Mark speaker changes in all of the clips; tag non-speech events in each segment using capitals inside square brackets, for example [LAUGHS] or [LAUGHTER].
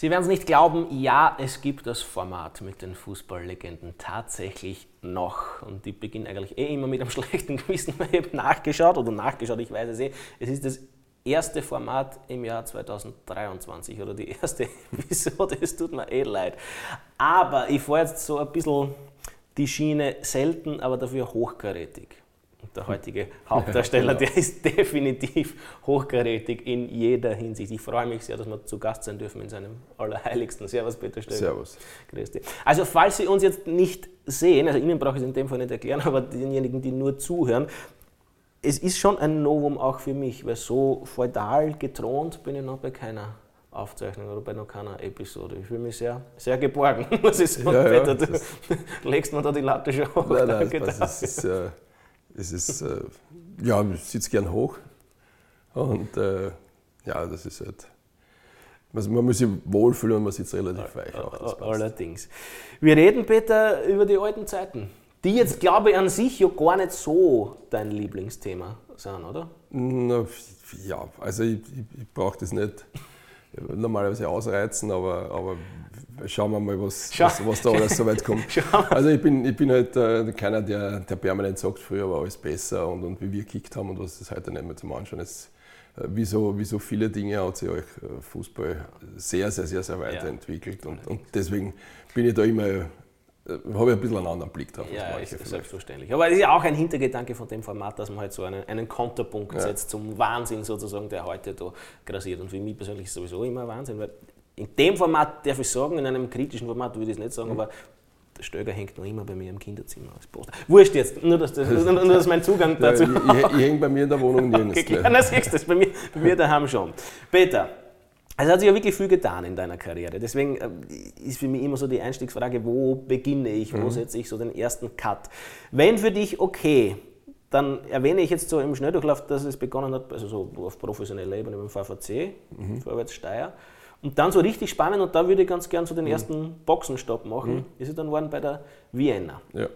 Speaker 1: Sie werden es nicht glauben, ja, es gibt das Format mit den Fußballlegenden tatsächlich noch. Und ich beginne eigentlich eh immer mit einem [LAUGHS] schlechten Gewissen, weil ich habe nachgeschaut oder nachgeschaut, ich weiß es eh. Es ist das erste Format im Jahr 2023 oder die erste [LAUGHS] Episode. Es tut mir eh leid. Aber ich fahre jetzt so ein bisschen die Schiene selten, aber dafür hochkarätig der heutige Hauptdarsteller, [LAUGHS] der ist definitiv hochkarätig in jeder Hinsicht. Ich freue mich sehr, dass wir zu Gast sein dürfen in seinem Allerheiligsten. Servus, Peter Stöger.
Speaker 2: Servus.
Speaker 1: Grüß dich. Also, falls Sie uns jetzt nicht sehen, also Ihnen brauche ich es in dem Fall nicht erklären, [LAUGHS] aber denjenigen, die nur zuhören, es ist schon ein Novum auch für mich, weil so feudal getront bin ich noch bei keiner Aufzeichnung oder bei noch keiner Episode. Ich fühle mich sehr, sehr geborgen, [LAUGHS] muss ich sagen.
Speaker 2: Ja,
Speaker 1: Peter,
Speaker 2: ja,
Speaker 1: du legst mir da die Latte schon hoch.
Speaker 2: Nein, nein, das ist, äh, es ist, äh, ja, ich sitze gern hoch. Und äh, ja, das ist halt. Man muss sich wohlfühlen und man sitzt relativ weich auch.
Speaker 1: Allerdings. Wir reden, Peter, über die alten Zeiten, die jetzt, glaube ich, an sich ja gar nicht so dein Lieblingsthema sind, oder?
Speaker 2: Na, ja, also ich, ich, ich brauche das nicht normalerweise ausreizen, aber, aber schauen wir mal, was, was, was, da alles so weit kommt. [LAUGHS] also ich bin, ich bin halt äh, keiner, der, der permanent sagt, früher war alles besser und, und wie wir gekickt haben und was ist heute nicht mehr zum Anschauen. Es, äh, wie, so, wie so viele Dinge hat sich euch äh, Fußball sehr, sehr, sehr, sehr weiterentwickelt. Ja. Und, und deswegen bin ich da immer äh, habe ich ein bisschen einen anderen Blick drauf.
Speaker 1: Ja, ist selbstverständlich. Aber es ist ja auch ein Hintergedanke von dem Format, dass man halt so einen, einen Konterpunkt ja. setzt zum Wahnsinn sozusagen, der heute da grassiert. Und für mich persönlich ist es sowieso immer Wahnsinn, weil in dem Format darf ich sagen, in einem kritischen Format würde ich es nicht sagen, mhm. aber der Stöger hängt noch immer bei mir im Kinderzimmer als Poster. Wurscht jetzt, nur dass das, nur, nur, dass mein Zugang dazu
Speaker 2: ja, ich, ich, hänge bei mir in der Wohnung [LAUGHS] nirgends.
Speaker 1: Okay, klar, na, siehst du, bei mir, bei mir daheim schon. Peter, es hat sich ja wirklich viel getan in deiner Karriere. Deswegen äh, ist für mich immer so die Einstiegsfrage, wo beginne ich, wo mhm. setze ich so den ersten Cut. Wenn für dich okay, dann erwähne ich jetzt so im Schnelldurchlauf, dass es begonnen hat, also so auf professioneller Ebene beim VVC, mhm. Vorwärts Steyr. Und dann so richtig spannend, und da würde ich ganz gern so den mhm. ersten Boxenstopp machen, mhm. ist es dann worden bei der Vienna. Ja.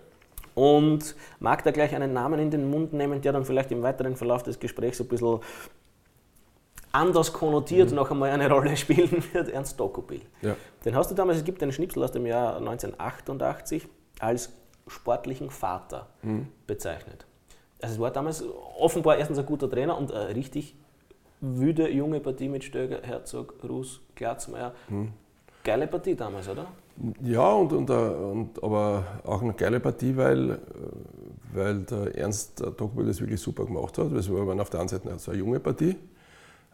Speaker 1: Und mag da gleich einen Namen in den Mund nehmen, der dann vielleicht im weiteren Verlauf des Gesprächs ein bisschen anders konnotiert mhm. noch einmal eine Rolle [LAUGHS] spielen wird, Ernst Dokopil. Ja. Den hast du damals, es gibt einen Schnipsel aus dem Jahr 1988, als sportlichen Vater mhm. bezeichnet. Also es war damals offenbar erstens ein guter Trainer und eine richtig wüde junge Partie mit Stöger, Herzog, Ruß, Glatzmeier. Mhm. Geile Partie damals, oder?
Speaker 2: Ja, und, und, äh, und, aber auch eine geile Partie, weil, äh, weil der Ernst Dokopil das wirklich super gemacht hat. Es war auf der einen Seite eine junge Partie,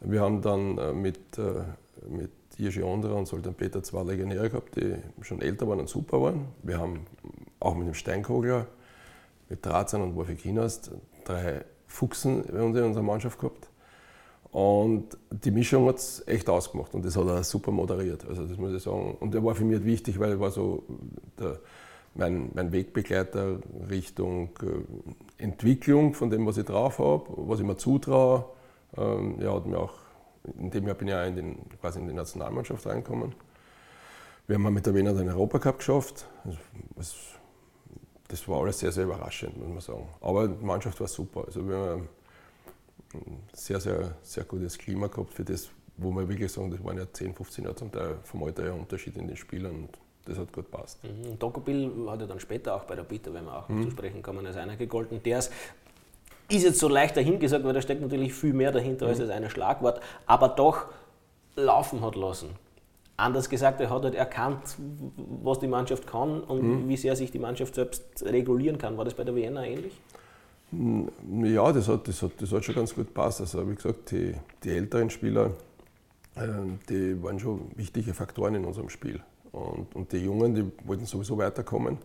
Speaker 2: wir haben dann äh, mit, mit Jerzy Ondra und Soltan Peter zwei Legionäre gehabt, die schon älter waren und super waren. Wir haben auch mit dem Steinkogler, mit Drazan und Wolfi Kienast drei Fuchsen in unserer Mannschaft gehabt. Und die Mischung hat es echt ausgemacht und das hat er super moderiert. Also das muss ich sagen. Und der war für mich halt wichtig, weil er war so der, mein, mein Wegbegleiter Richtung äh, Entwicklung von dem, was ich drauf habe, was ich mir zutraue ähm, ja, hat mir auch, in dem Jahr bin ich auch in den, quasi in die Nationalmannschaft reingekommen. Wir haben mit der Wiener den Europacup geschafft. Das, das, war alles sehr, sehr überraschend, muss man sagen. Aber die Mannschaft war super. Also wir haben sehr, sehr, sehr gutes Klima gehabt für das, wo wir wirklich sagen, das waren ja 10, 15 Jahre zum Teil vom Alter her Unterschied in den Spielern. Und das hat gut passt.
Speaker 1: Mhm. Dokobil hat ja dann später auch bei der Bitter, wenn wir auch mhm. zu sprechen kommen, als einer gegolten, der es ist jetzt so leicht dahingesagt, weil da steckt natürlich viel mehr dahinter mhm. als das eine Schlagwort, aber doch laufen hat lassen. Anders gesagt, er hat halt erkannt, was die Mannschaft kann und mhm. wie sehr sich die Mannschaft selbst regulieren kann. War das bei der Vienna ähnlich?
Speaker 2: Ja, das hat, das hat, das hat schon ganz gut gepasst. Also, wie gesagt, die, die älteren Spieler, äh, die waren schon wichtige Faktoren in unserem Spiel. Und, und die Jungen, die wollten sowieso weiterkommen.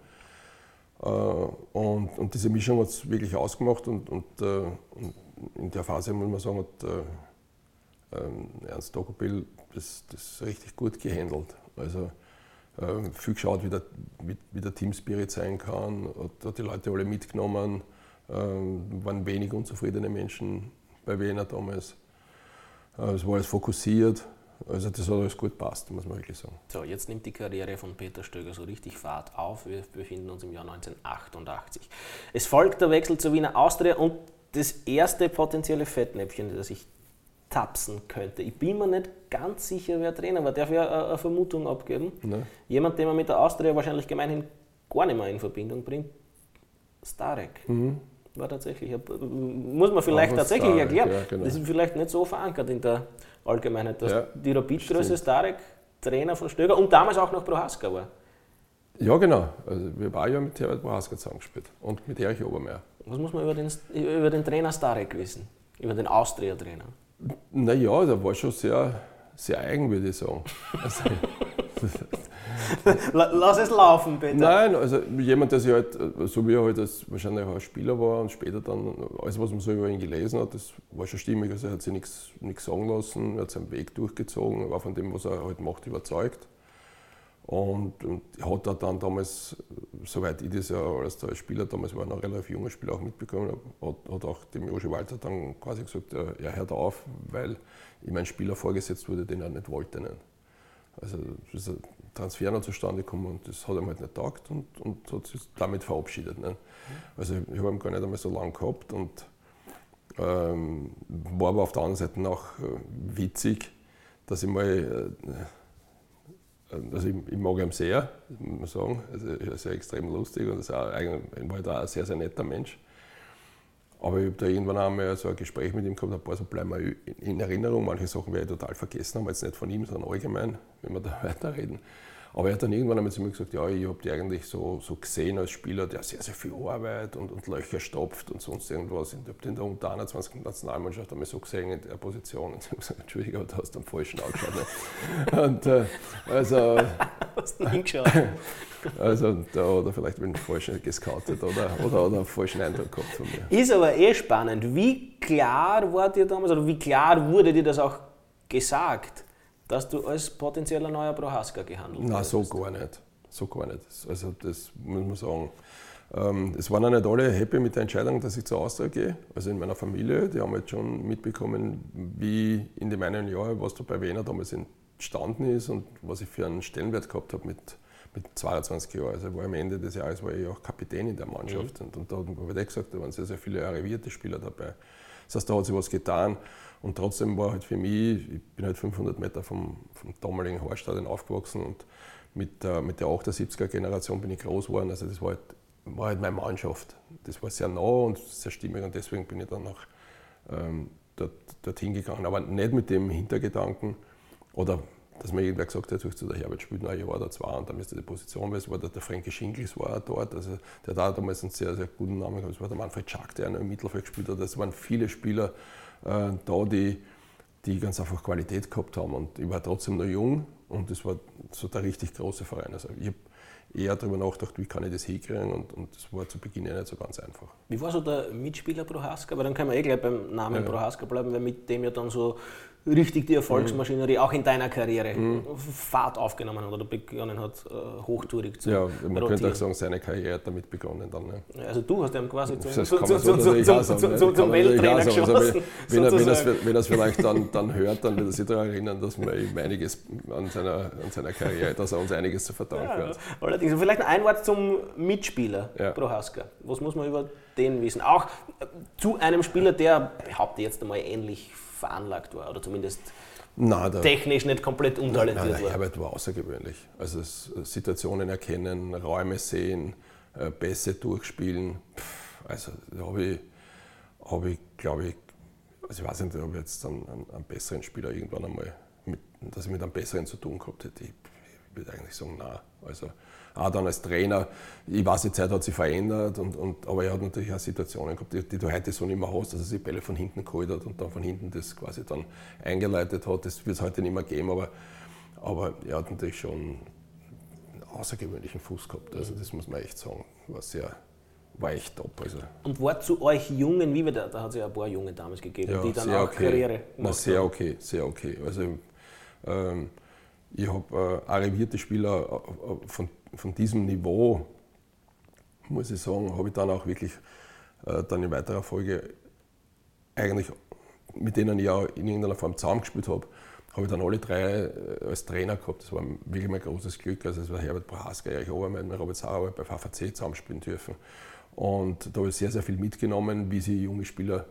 Speaker 2: Äh, und, und diese Mischung hat es wirklich ausgemacht und, äh, und, in der Phase muss man sagen, hat äh, ähm, Ernst Dokopil das, das richtig gut gehandelt. Also viel geschaut, wie der, wie, wie der Teamspirit sein kann, hat, hat, die Leute alle mitgenommen, waren wenig unzufriedene Menschen bei Wiener damals. Äh, es war alles fokussiert, also das hat alles gut passt, muss man wirklich sagen.
Speaker 1: So, jetzt nimmt die Karriere von Peter Stöger so richtig Fahrt auf. Wir befinden uns im Jahr 1988. Es folgt der Wechsel zur Wiener Austria und das erste potenzielle Fettnäpfchen, das ich tapsen könnte. Ich bin mir nicht ganz sicher, wer Trainer war. Darf ich eine, eine Vermutung abgeben?
Speaker 2: Ne?
Speaker 1: Jemand, den man mit der Austria wahrscheinlich gemeinhin gar nicht mehr in Verbindung bringt. Starek.
Speaker 2: Mhm.
Speaker 1: War tatsächlich. Muss man vielleicht
Speaker 2: Aber
Speaker 1: tatsächlich
Speaker 2: Starek,
Speaker 1: erklären.
Speaker 2: ja, genau.
Speaker 1: Das ist vielleicht nicht so verankert in der Allgemeinheit, dass
Speaker 2: Ja,
Speaker 1: die Rapid-Größe. Starek Trainer von Stöger und damals auch noch Prohaska war.
Speaker 2: Ja, genau. Also, wir auch ja mit Herbert Braska zusammengespielt und mit Erich Obermeier.
Speaker 1: Was muss man über den, über den Trainer Starek wissen? Über den Austria-Trainer?
Speaker 2: Naja, der war schon sehr, sehr eigen, würde ich sagen. Also, [LAUGHS] [LAUGHS]
Speaker 1: Lass es laufen, bitte.
Speaker 2: nein, also jemand, der sich halt, so wie er halt als, wahrscheinlich auch als Spieler war und später dann, alles, was man so über ihn gelesen hat, das war schon stimmig. Also er hat sich nichts sagen lassen, er hat seinen Weg durchgezogen, war von dem, was er halt macht, überzeugt. Und, und hat er dann damals, soweit ich das ja als Spieler, damals war er noch ein relativ junger Spieler, auch mitbekommen habe, hat, hat auch dem Joshi Walter dann quasi gesagt, er, er hört auf, weil ihm ein Spieler vorgesetzt wurde, den er nicht wollte. Nicht. Also ist ein Transfer noch zustande gekommen und das hat ihm halt nicht taugt und, und hat sich damit verabschiedet. Nicht. Also ich habe ihn gar nicht einmal so lange gehabt und ähm, war aber auf der anderen Seite auch äh, witzig, dass ich mal, äh, also ich, ich mag ihn sehr, muss man sagen, also er ist ja extrem lustig und ist auch, er war halt auch ein sehr, sehr netter Mensch. Aber ich habe da irgendwann einmal so ein Gespräch mit ihm gehabt, ein paar so bleiben mir in in Erinnerung. Manche Sachen werde ich total vergessen haben, jetzt nicht von ihm, sondern allgemein, wenn wir da [LAUGHS] weiterreden. Aber er hat dann irgendwann einmal zu mir gesagt, ja, ich habe dich eigentlich so, so gesehen als Spieler, der sehr, sehr viel Arbeit und, und Löcher stopft und sonst irgendwas. Und ich habe den da unter 21 Nationalmannschaft einmal so gesehen in der Position. Und ich habe gesagt, Entschuldigung, aber du hast am falschen angeschaut. Ne? [LAUGHS] Und äh, also,
Speaker 1: Hast du hingeschaut? [LAUGHS]
Speaker 2: also da hat er vielleicht mit dem Falschen gescoutet oder, oder, oder einen falschen Eindruck gehabt von mir.
Speaker 1: Ist aber eh spannend. Wie klar war dir damals, oder wie klar wurde dir das auch gesagt, dass du als potenzieller neuer Prohaska gehandelt
Speaker 2: Nein,
Speaker 1: hast?
Speaker 2: so gar nicht. So gar nicht. Also das muss man sagen. Ähm, es waren auch nicht alle happy mit der Entscheidung, dass ich zur Austria gehe. Also in meiner Familie, die haben jetzt schon mitbekommen, wie in dem einen Jahr, was da bei Wiener damals entstanden ist und was ich für einen Stellenwert gehabt habe mit, mit 22 Jahren. Also war am Ende des Jahres war ich auch Kapitän in der Mannschaft. Und, und da habe ich gesagt, da waren sehr, sehr viele arrivierte Spieler dabei. Das heißt, da hat sich was getan. Und trotzdem war halt für mich, ich bin halt 500 Meter vom, vom damaligen Horststadion aufgewachsen und mit der, mit der 78er Generation bin ich groß geworden. Also das war halt, war halt meine Mannschaft. Das war sehr nah und sehr stimmig und deswegen bin ich dann auch ähm, dort, dorthin gegangen. Aber nicht mit dem Hintergedanken oder dass mir irgendwer gesagt hat, du, der Herbert spielt noch ein Jahr oder zwei und dann müsste die Position, weil es war der, der Frankie Schinkels war auch dort, also der hat damals einen sehr, sehr guten Namen gehabt, es war der Manfred Schack, der noch im Mittelfeld gespielt hat, es waren viele Spieler äh, da, die, die ganz einfach Qualität gehabt haben und ich war trotzdem noch jung und das war so der richtig große Verein. Also ich habe eher darüber nachgedacht, wie kann ich das hinkriegen und, und das war zu Beginn ja nicht so ganz einfach.
Speaker 1: Wie war so der Mitspieler Prohaska? Weil dann können wir eh gleich beim Namen
Speaker 2: Ja.
Speaker 1: Prohaska bleiben, weil mit dem ja dann so richtig die Erfolgsmaschinerie auch in deiner Karriere Fahrt aufgenommen hat oder begonnen hat, äh, hochtourig zu
Speaker 2: Ja, man könnte
Speaker 1: rotieren.
Speaker 2: auch sagen, seine Karriere hat damit begonnen dann. Ne?
Speaker 1: Also du hast ihm quasi zum,
Speaker 2: Das man
Speaker 1: zum, zum, zum, zum,
Speaker 2: ne?
Speaker 1: Welttrainer.
Speaker 2: Also,
Speaker 1: geschossen.
Speaker 2: wenn, er, wenn, er es,
Speaker 1: sozusagen.
Speaker 2: wenn es vielleicht dann, [LAUGHS] dann hört, dann wird er sich daran erinnern, dass man ihm einiges an seiner, an seiner Karriere, dass er uns einiges zu verdanken
Speaker 1: Ja,
Speaker 2: hat.
Speaker 1: allerdings. Vielleicht ein Wort zum Mitspieler
Speaker 2: Ja.
Speaker 1: Prohaska. Was muss man über den wissen? Auch zu einem Spieler, der, behaupte jetzt einmal, ähnlich veranlagt war oder zumindest
Speaker 2: Nein, der,
Speaker 1: technisch nicht komplett
Speaker 2: nein,
Speaker 1: untalentiert
Speaker 2: der
Speaker 1: war.
Speaker 2: Herbert war außergewöhnlich. Also Situationen erkennen, Räume sehen, äh, Pässe durchspielen. Also da habe ich, hab ich glaube ich, also ich weiß nicht, ob ich jetzt einen, einen, einen besseren Spieler irgendwann einmal, mit, dass ich mit einem besseren zu tun gehabt hätte. Ich, ich würde eigentlich sagen, nein. Also auch dann als Trainer, ich weiß, die Zeit hat sich verändert, und, und, aber er hat natürlich auch Situationen gehabt, die, die du heute so nicht mehr hast, dass er sich Bälle von hinten geholt hat und dann von hinten das quasi dann eingeleitet hat. Das wird es heute nicht mehr geben, aber, aber er hat natürlich schon einen außergewöhnlichen Fuß gehabt. Also das muss man echt sagen. War sehr, war echt top. Also,
Speaker 1: Und war zu euch Jungen, wie wir da, da hat es ja ein paar Junge damals gegeben,
Speaker 2: ja,
Speaker 1: die dann auch
Speaker 2: okay.
Speaker 1: Karriere
Speaker 2: Na,
Speaker 1: gemacht
Speaker 2: sehr
Speaker 1: haben.
Speaker 2: okay, sehr okay. Also ähm, ich habe äh, arrivierte Spieler äh, äh, von, von diesem Niveau, muss ich sagen, habe ich dann auch wirklich äh, dann in weiterer Folge eigentlich mit denen ich auch in irgendeiner Form zusammengespielt habe, habe ich dann alle drei äh, als Trainer gehabt. Das war wirklich mein großes Glück. Also es war Herbert Prohaska, Erich Obermann, Robert Sauer bei VVC zusammenspielen dürfen. Und da habe ich sehr, sehr viel mitgenommen, wie sie junge Spieler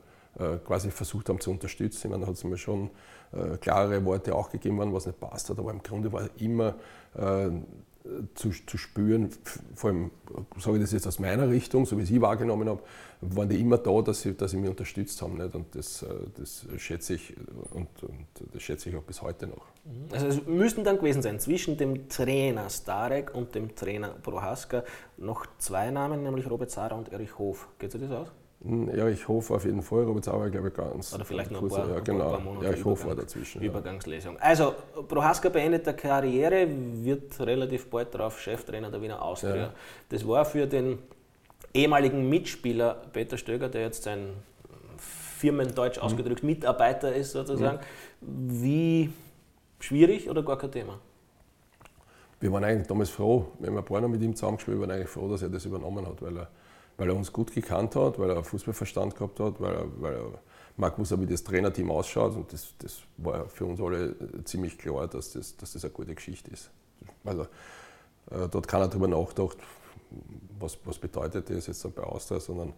Speaker 2: quasi versucht haben zu unterstützen. Ich meine, da hat es mir schon äh, klare Worte auch gegeben, was nicht passt hat, aber im Grunde war immer äh, zu, zu spüren, vor allem, sage ich das jetzt aus meiner Richtung, so wie ich sie wahrgenommen habe, waren die immer da, dass sie, dass sie mich unterstützt haben. Nicht? Und das, äh, das schätze ich und, und, das schätze ich auch bis heute noch.
Speaker 1: Mhm. Also es müssten dann gewesen sein, zwischen dem Trainer Starek und dem Trainer Prohaska noch zwei Namen, nämlich Robert Zara und Erich Hof. Geht sich das aus?
Speaker 2: Erich Hof auf jeden Fall, Robert Zara glaube ich ganz.
Speaker 1: Oder vielleicht noch ein paar,
Speaker 2: ja, genau. paar Monate Erich Hof war dazwischen.
Speaker 1: Übergangslesung. Ja. Also Prohaska beendet der Karriere, wird relativ bald darauf Cheftrainer der Wiener Austria. Ja. Das war für den ehemaligen Mitspieler Peter Stöger, der jetzt sein Firmendeutsch mhm. ausgedrückt Mitarbeiter ist sozusagen, mhm. wie schwierig oder gar kein Thema?
Speaker 2: Wir waren eigentlich damals froh, wenn wir ein paar noch mit ihm zusammengespielt waren, eigentlich froh, dass er das übernommen hat, weil er, weil er uns gut gekannt hat, weil er Fußballverstand gehabt hat, weil er, weil er mag wusste, wie das Trainerteam ausschaut und das, das war für uns alle ziemlich klar, dass das, dass das eine gute Geschichte ist. Also, äh, dort keiner darüber nachgedacht, was, was bedeutet das jetzt bei Austria, sondern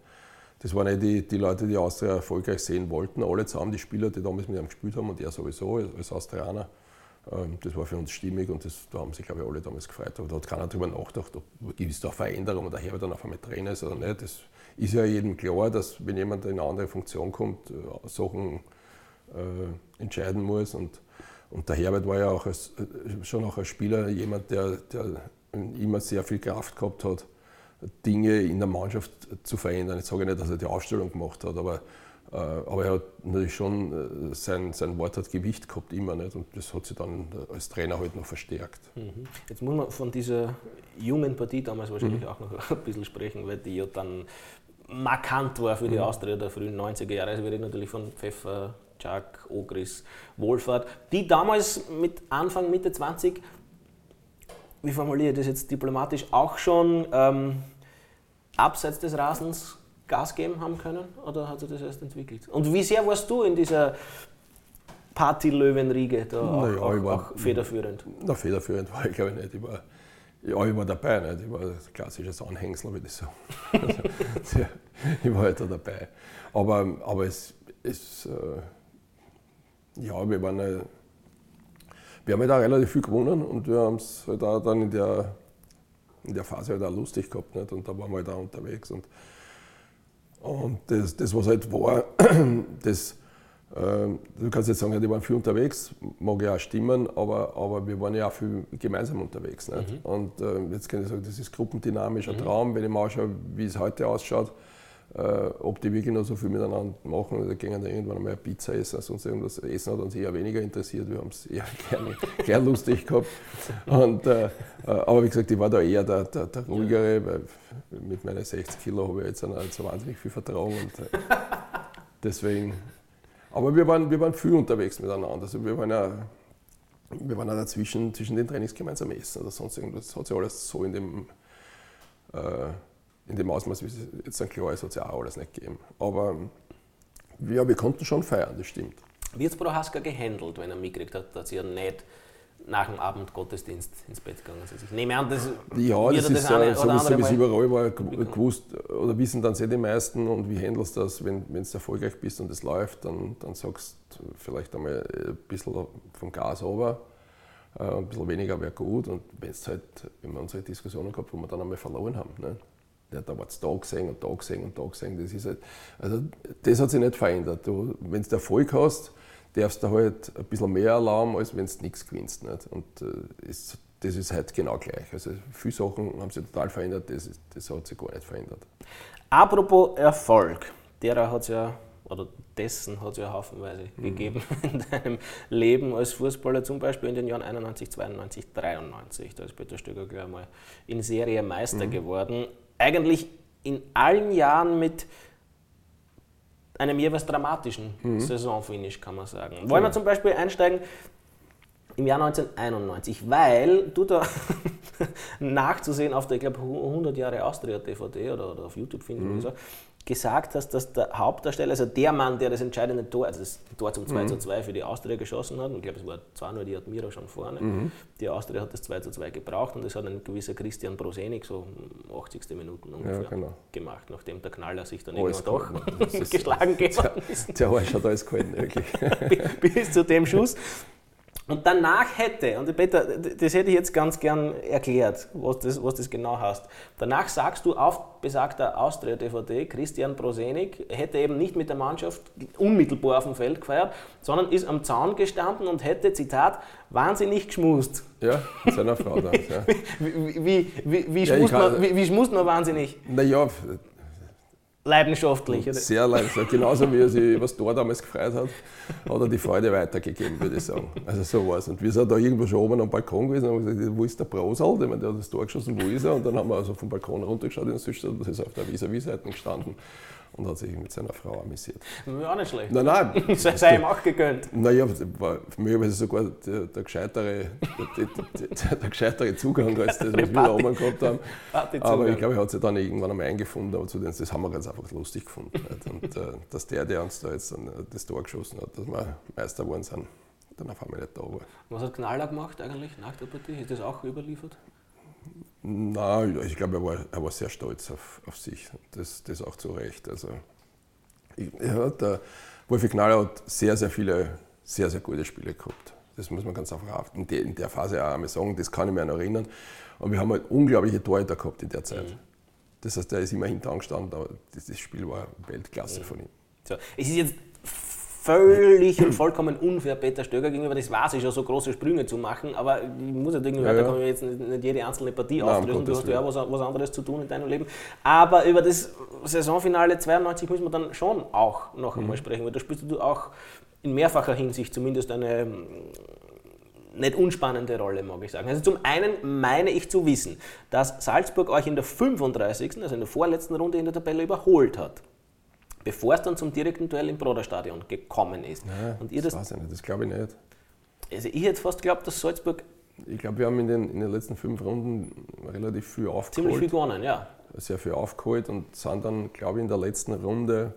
Speaker 2: das waren ja die, die Leute, die Austria erfolgreich sehen wollten, alle zusammen, die Spieler, die damals mit ihm gespielt haben und er sowieso als Austrianer. Ähm, das war für uns stimmig und das, da haben sich, glaube ich, alle damals gefreut. Aber da hat keiner darüber nachgedacht, ob gibt es da Veränderungen oder Herbert dann auf einmal Trainer ist oder nicht. Das ist ja jedem klar, dass wenn jemand in eine andere Funktion kommt, äh, Sachen äh, entscheiden muss. Und, und der Herbert war ja auch als, äh, schon auch als Spieler jemand, der, der immer sehr viel Kraft gehabt hat, Dinge in der Mannschaft zu verändern. Ich sage nicht, dass er die Aufstellung gemacht hat, aber, aber er hat natürlich schon, äh, sein, sein Wort hat Gewicht gehabt, immer nicht. Und das hat sich dann als Trainer halt noch verstärkt.
Speaker 1: Mhm. Jetzt muss man von dieser jungen Partie damals wahrscheinlich mhm. auch noch [LAUGHS] ein bisschen sprechen, weil die ja dann markant war für die mhm. Austria der frühen 90er Jahre. Also wir reden natürlich von Pfeffer, Jack, Ogris, Wohlfahrt, die damals mit Anfang, Mitte 20 wie formuliere ich das jetzt diplomatisch, auch schon ähm, abseits des Rasens Gas geben haben können? Oder hat sich das erst entwickelt? Und wie sehr warst du in dieser Party-Löwenriege da auch, ja, auch, war, auch, federführend?
Speaker 2: Na, federführend war ich glaube ich nicht. Ich war, ja, ich war dabei. Nicht? Ich war ein klassisches Anhängsel, würde ich sagen. Also, [LAUGHS] ich war halt da dabei. Aber, aber es, es äh, ja, wir waren äh, wir haben halt auch relativ viel gewonnen und wir haben es halt auch dann in der, in der Phase halt auch lustig gehabt. Nicht? Und da waren wir halt auch unterwegs. Und, und das, das, was halt war, [CLEARS THROAT] das, äh, du kannst jetzt sagen, die waren viel unterwegs, mag ja auch stimmen, aber, aber wir waren ja auch viel gemeinsam unterwegs. Nicht? Mhm. Und äh, jetzt kann ich sagen, das ist gruppendynamisch ein mhm. Traum, wenn ich mal anschaue, wie es heute ausschaut ob die wirklich noch so viel miteinander machen oder gehen dann irgendwann einmal Pizza essen, sonst irgendwas essen hat uns eher weniger interessiert. Wir haben es eher [LAUGHS] gerne, gern lustig gehabt. Und, äh, äh, aber wie gesagt, ich war da eher der, der, der ruhigere, weil mit meinen 60 Kilo habe ich jetzt nicht so wahnsinnig viel Vertrauen. Und, äh, [LAUGHS] deswegen. Aber wir waren, wir waren viel unterwegs miteinander. Also wir waren ja wir waren auch dazwischen zwischen den Trainings gemeinsam essen oder sonst irgendwas. Das hat sich alles so in dem äh, in dem Ausmaß, wie es jetzt dann klar ist, hat es ja auch alles nicht gegeben. Aber ja, wir konnten schon feiern, das stimmt.
Speaker 1: Wie hat es Prohaska gehandelt, wenn er mitgekriegt hat, dass ihr nicht nach dem Abendgottesdienst ins Bett gegangen sind? Ich nehme an, das
Speaker 2: Ja, das ist das so, so wie es überall war, gewusst oder wissen dann sehr die meisten und wie handelst du das, wenn du erfolgreich bist und es läuft, dann, dann sagst du vielleicht einmal ein bisschen vom Gas runter, äh, ein bisschen weniger wäre gut und wenn es halt, wenn wir unsere Diskussionen gehabt, wo wir dann einmal verloren haben, ne? Der hat aber da gesehen und da gesehen und da gesehen. Das, ist halt, also das hat sich nicht verändert. Wenn du Erfolg hast, darfst du halt ein bisschen mehr erlauben, als wenn du nichts gewinnst. Nicht? Und äh, ist, das ist halt genau gleich. Also viele Sachen haben sich total verändert, das, ist, das hat sich gar nicht verändert.
Speaker 1: Apropos Erfolg, derer hat es ja, oder dessen hat es ja haufenweise mhm. gegeben [LAUGHS] in deinem Leben als Fußballer, zum Beispiel in den Jahren 91, 92, 93. Da ist Peter Stöger gleich einmal in Serie Meister mhm. geworden eigentlich in allen Jahren mit einem jeweils dramatischen mhm. Saisonfinish, kann man sagen. Wollen wir zum Beispiel einsteigen im Jahr 1991, weil du da [LAUGHS] nachzusehen auf der, ich glaube, 100 Jahre Austria DVD oder, oder auf YouTube finden mhm. so, gesagt hast, dass der Hauptdarsteller, also der Mann, der das entscheidende Tor, also das Tor zum 2 zu 2 für die Austria geschossen hat, ich glaube, es war zwar nur die Admira schon vorne, mhm. die Austria hat das 2 zu 2 gebraucht und das hat ein gewisser Christian Brosenik so 80. Minuten ungefähr ja, genau. gemacht, nachdem der Knaller sich dann irgendwann doch [LAUGHS] geschlagen geworden ist.
Speaker 2: Der, der Arsch hat alles gehalten, wirklich. [LAUGHS]
Speaker 1: Bis zu dem Schuss. Und danach hätte, und Peter, das hätte ich jetzt ganz gern erklärt, was das, was das genau heißt. Danach sagst du auf besagter Austria-DVD, Christian Prosenik hätte eben nicht mit der Mannschaft unmittelbar auf dem Feld gefeiert, sondern ist am Zaun gestanden und hätte, Zitat, wahnsinnig geschmust.
Speaker 2: Ja, seiner Frau dann. Ja. [LAUGHS]
Speaker 1: wie, wie, wie, wie, ja, schmust man, wie, wie schmust man wahnsinnig?
Speaker 2: Naja,
Speaker 1: leidenschaftlich. Oder?
Speaker 2: Sehr leidenschaftlich. Genauso wie er sich über das Tor damals gefreut hat, hat er die Freude weitergegeben, würde ich sagen. Also so war es. Und wir sind da irgendwo schon oben am Balkon gewesen und haben gesagt, wo ist der Brosal? Der, der hat das Tor geschossen, wo ist er? Und dann haben wir also vom Balkon runtergeschaut Südstadt, das ist auf der Vis-a-vis-Seite gestanden und hat sich mit seiner Frau amüsiert.
Speaker 1: Auch nicht schlecht.
Speaker 2: Nein, nein.
Speaker 1: sei, sei ihm auch gegönnt.
Speaker 2: Naja, war möglicherweise sogar der, der, gescheitere, der, der, der, gescheitere Zugang als [LAUGHS] das, was wir da oben gehabt haben. Aber ich glaube, er hat sich dann irgendwann einmal eingefunden, aber zu das haben wir ganz einfach lustig gefunden. Und äh, dass der, der uns da jetzt dann äh, das Tor geschossen hat, dass wir Meister geworden sind, dann auf einmal nicht da war.
Speaker 1: Was hat Knaller gemacht eigentlich nach der Partie? Ist das auch überliefert?
Speaker 2: Nein, ich glaube, er war, er war sehr stolz auf, auf sich. Das, das auch zu Recht. Also, ja, der Wolfi Knaller hat sehr, sehr viele sehr, sehr gute Spiele gehabt. Das muss man ganz einfach in der, in der Phase auch einmal sagen, das kann ich mir noch erinnern. Und wir haben halt unglaubliche Torhüter gehabt in der Zeit. Mhm. Das heißt, er ist immer hinten angestanden, aber das, das Spiel war Weltklasse mhm. von ihm.
Speaker 1: So. Es ist jetzt völlig und vollkommen unfair Peter Stöger gegenüber, das weiß ich schon, so große Sprünge zu machen, aber ich muss ja irgendwie, ja, kann ich jetzt nicht jede einzelne Partie Nein, auflösen, du hast ja was, was, anderes zu tun in deinem Leben. Aber über das Saisonfinale 92 müssen wir dann schon auch noch mhm. einmal sprechen, weil da spielst du auch in mehrfacher Hinsicht zumindest eine hm, nicht unspannende Rolle, mag ich sagen. Also zum einen meine ich zu wissen, dass Salzburg euch in der 35., also in der vorletzten Runde in der Tabelle überholt hat bevor es dann zum direkten Duell im Broderstadion gekommen ist.
Speaker 2: Nein, und ihr das, das weiß ich nicht, das glaube ich nicht.
Speaker 1: Also ich hätte fast geglaubt, dass Salzburg...
Speaker 2: Ich glaube, wir haben in den, in den letzten fünf Runden relativ viel aufgeholt.
Speaker 1: Ziemlich viel gewonnen, ja.
Speaker 2: Sehr viel aufgeholt und sind dann, glaube ich, in der letzten Runde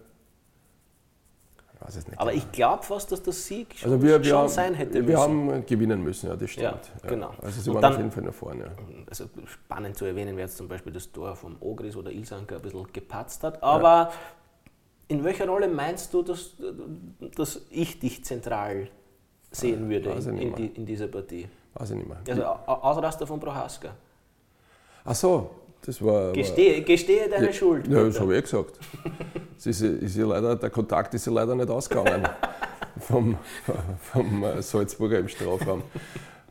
Speaker 1: aber genau. ich glaube fast, dass das Sieg
Speaker 2: schon, also wir, wir
Speaker 1: schon
Speaker 2: haben,
Speaker 1: sein hätte
Speaker 2: wir müssen. Wir haben gewinnen müssen, ja, das stimmt.
Speaker 1: Ja, genau.
Speaker 2: Also sie waren dann, auf jeden Fall nach vorne. Ja.
Speaker 1: Also spannend zu erwähnen wäre jetzt zum Beispiel das Tor vom Ogris oder Ilsanker ein bisschen gepatzt hat. Aber. In welcher Rolle meinst du, dass, dass ich dich zentral sehen würde in, in, die, in, dieser Partie?
Speaker 2: Weiß ich nicht mehr.
Speaker 1: Also Ausraster von Prohaska.
Speaker 2: Ach so, das war.
Speaker 1: Gestehe, gestehe deine
Speaker 2: ja,
Speaker 1: Schuld.
Speaker 2: Ja, das habe ich eh gesagt. [LAUGHS] ist, ist leider, der Kontakt ist ja leider nicht ausgegangen [LAUGHS] vom, vom Salzburger im Strafraum.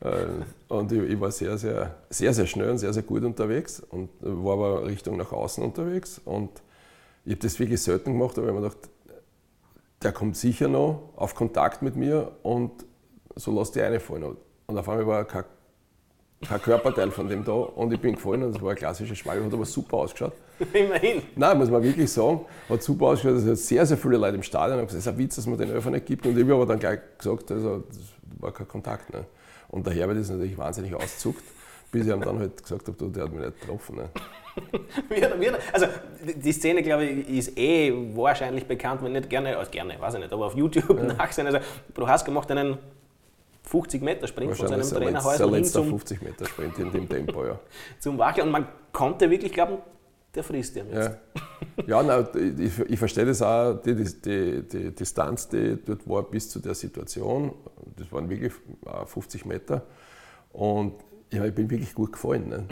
Speaker 2: Äh, und ich, ich, war sehr, sehr, sehr, sehr schnell und sehr, sehr gut unterwegs und war aber Richtung nach außen unterwegs. Und ich habe das wirklich selten gemacht, aber ich habe mir gedacht, der kommt sicher noch auf Kontakt mit mir und so lass die eine fallen. Und auf einmal war kein, kein Körperteil von dem da und ich bin gefallen und es war ein klassisches Schwalbe, hat aber super ausgeschaut. [LAUGHS]
Speaker 1: Immerhin.
Speaker 2: Nein, muss man wirklich sagen, hat super ausgeschaut. Es hat sehr, sehr viele Leute im Stadion gesagt, es ist ein Witz, dass man den Öffner nicht gibt. Und ich habe aber dann gleich gesagt, also, das war kein Kontakt. Ne? Und der Herbert ist natürlich wahnsinnig auszuckt, bis ich ihm dann halt gesagt habe, der hat mich nicht getroffen. Ne? [LAUGHS]
Speaker 1: also die Szene, glaube ich, ist eh wahrscheinlich bekannt, wenn nicht gerne, also gerne, weiß ich nicht, aber auf YouTube ja. nachsehen. Also Prohaska macht einen 50 Meter Sprint von seinem Trainerhäuser
Speaker 2: hin zum 50 Meter Sprint in dem Tempo, ja. [LAUGHS]
Speaker 1: zum Wackel und man konnte wirklich glauben, der frisst den
Speaker 2: jetzt. Ja, ja nein, ich, ich, verstehe das auch, die, die, die, die, Distanz, die dort war bis zu der Situation, das waren wirklich 50 Meter und ja, ich bin wirklich gut gefallen. Ne?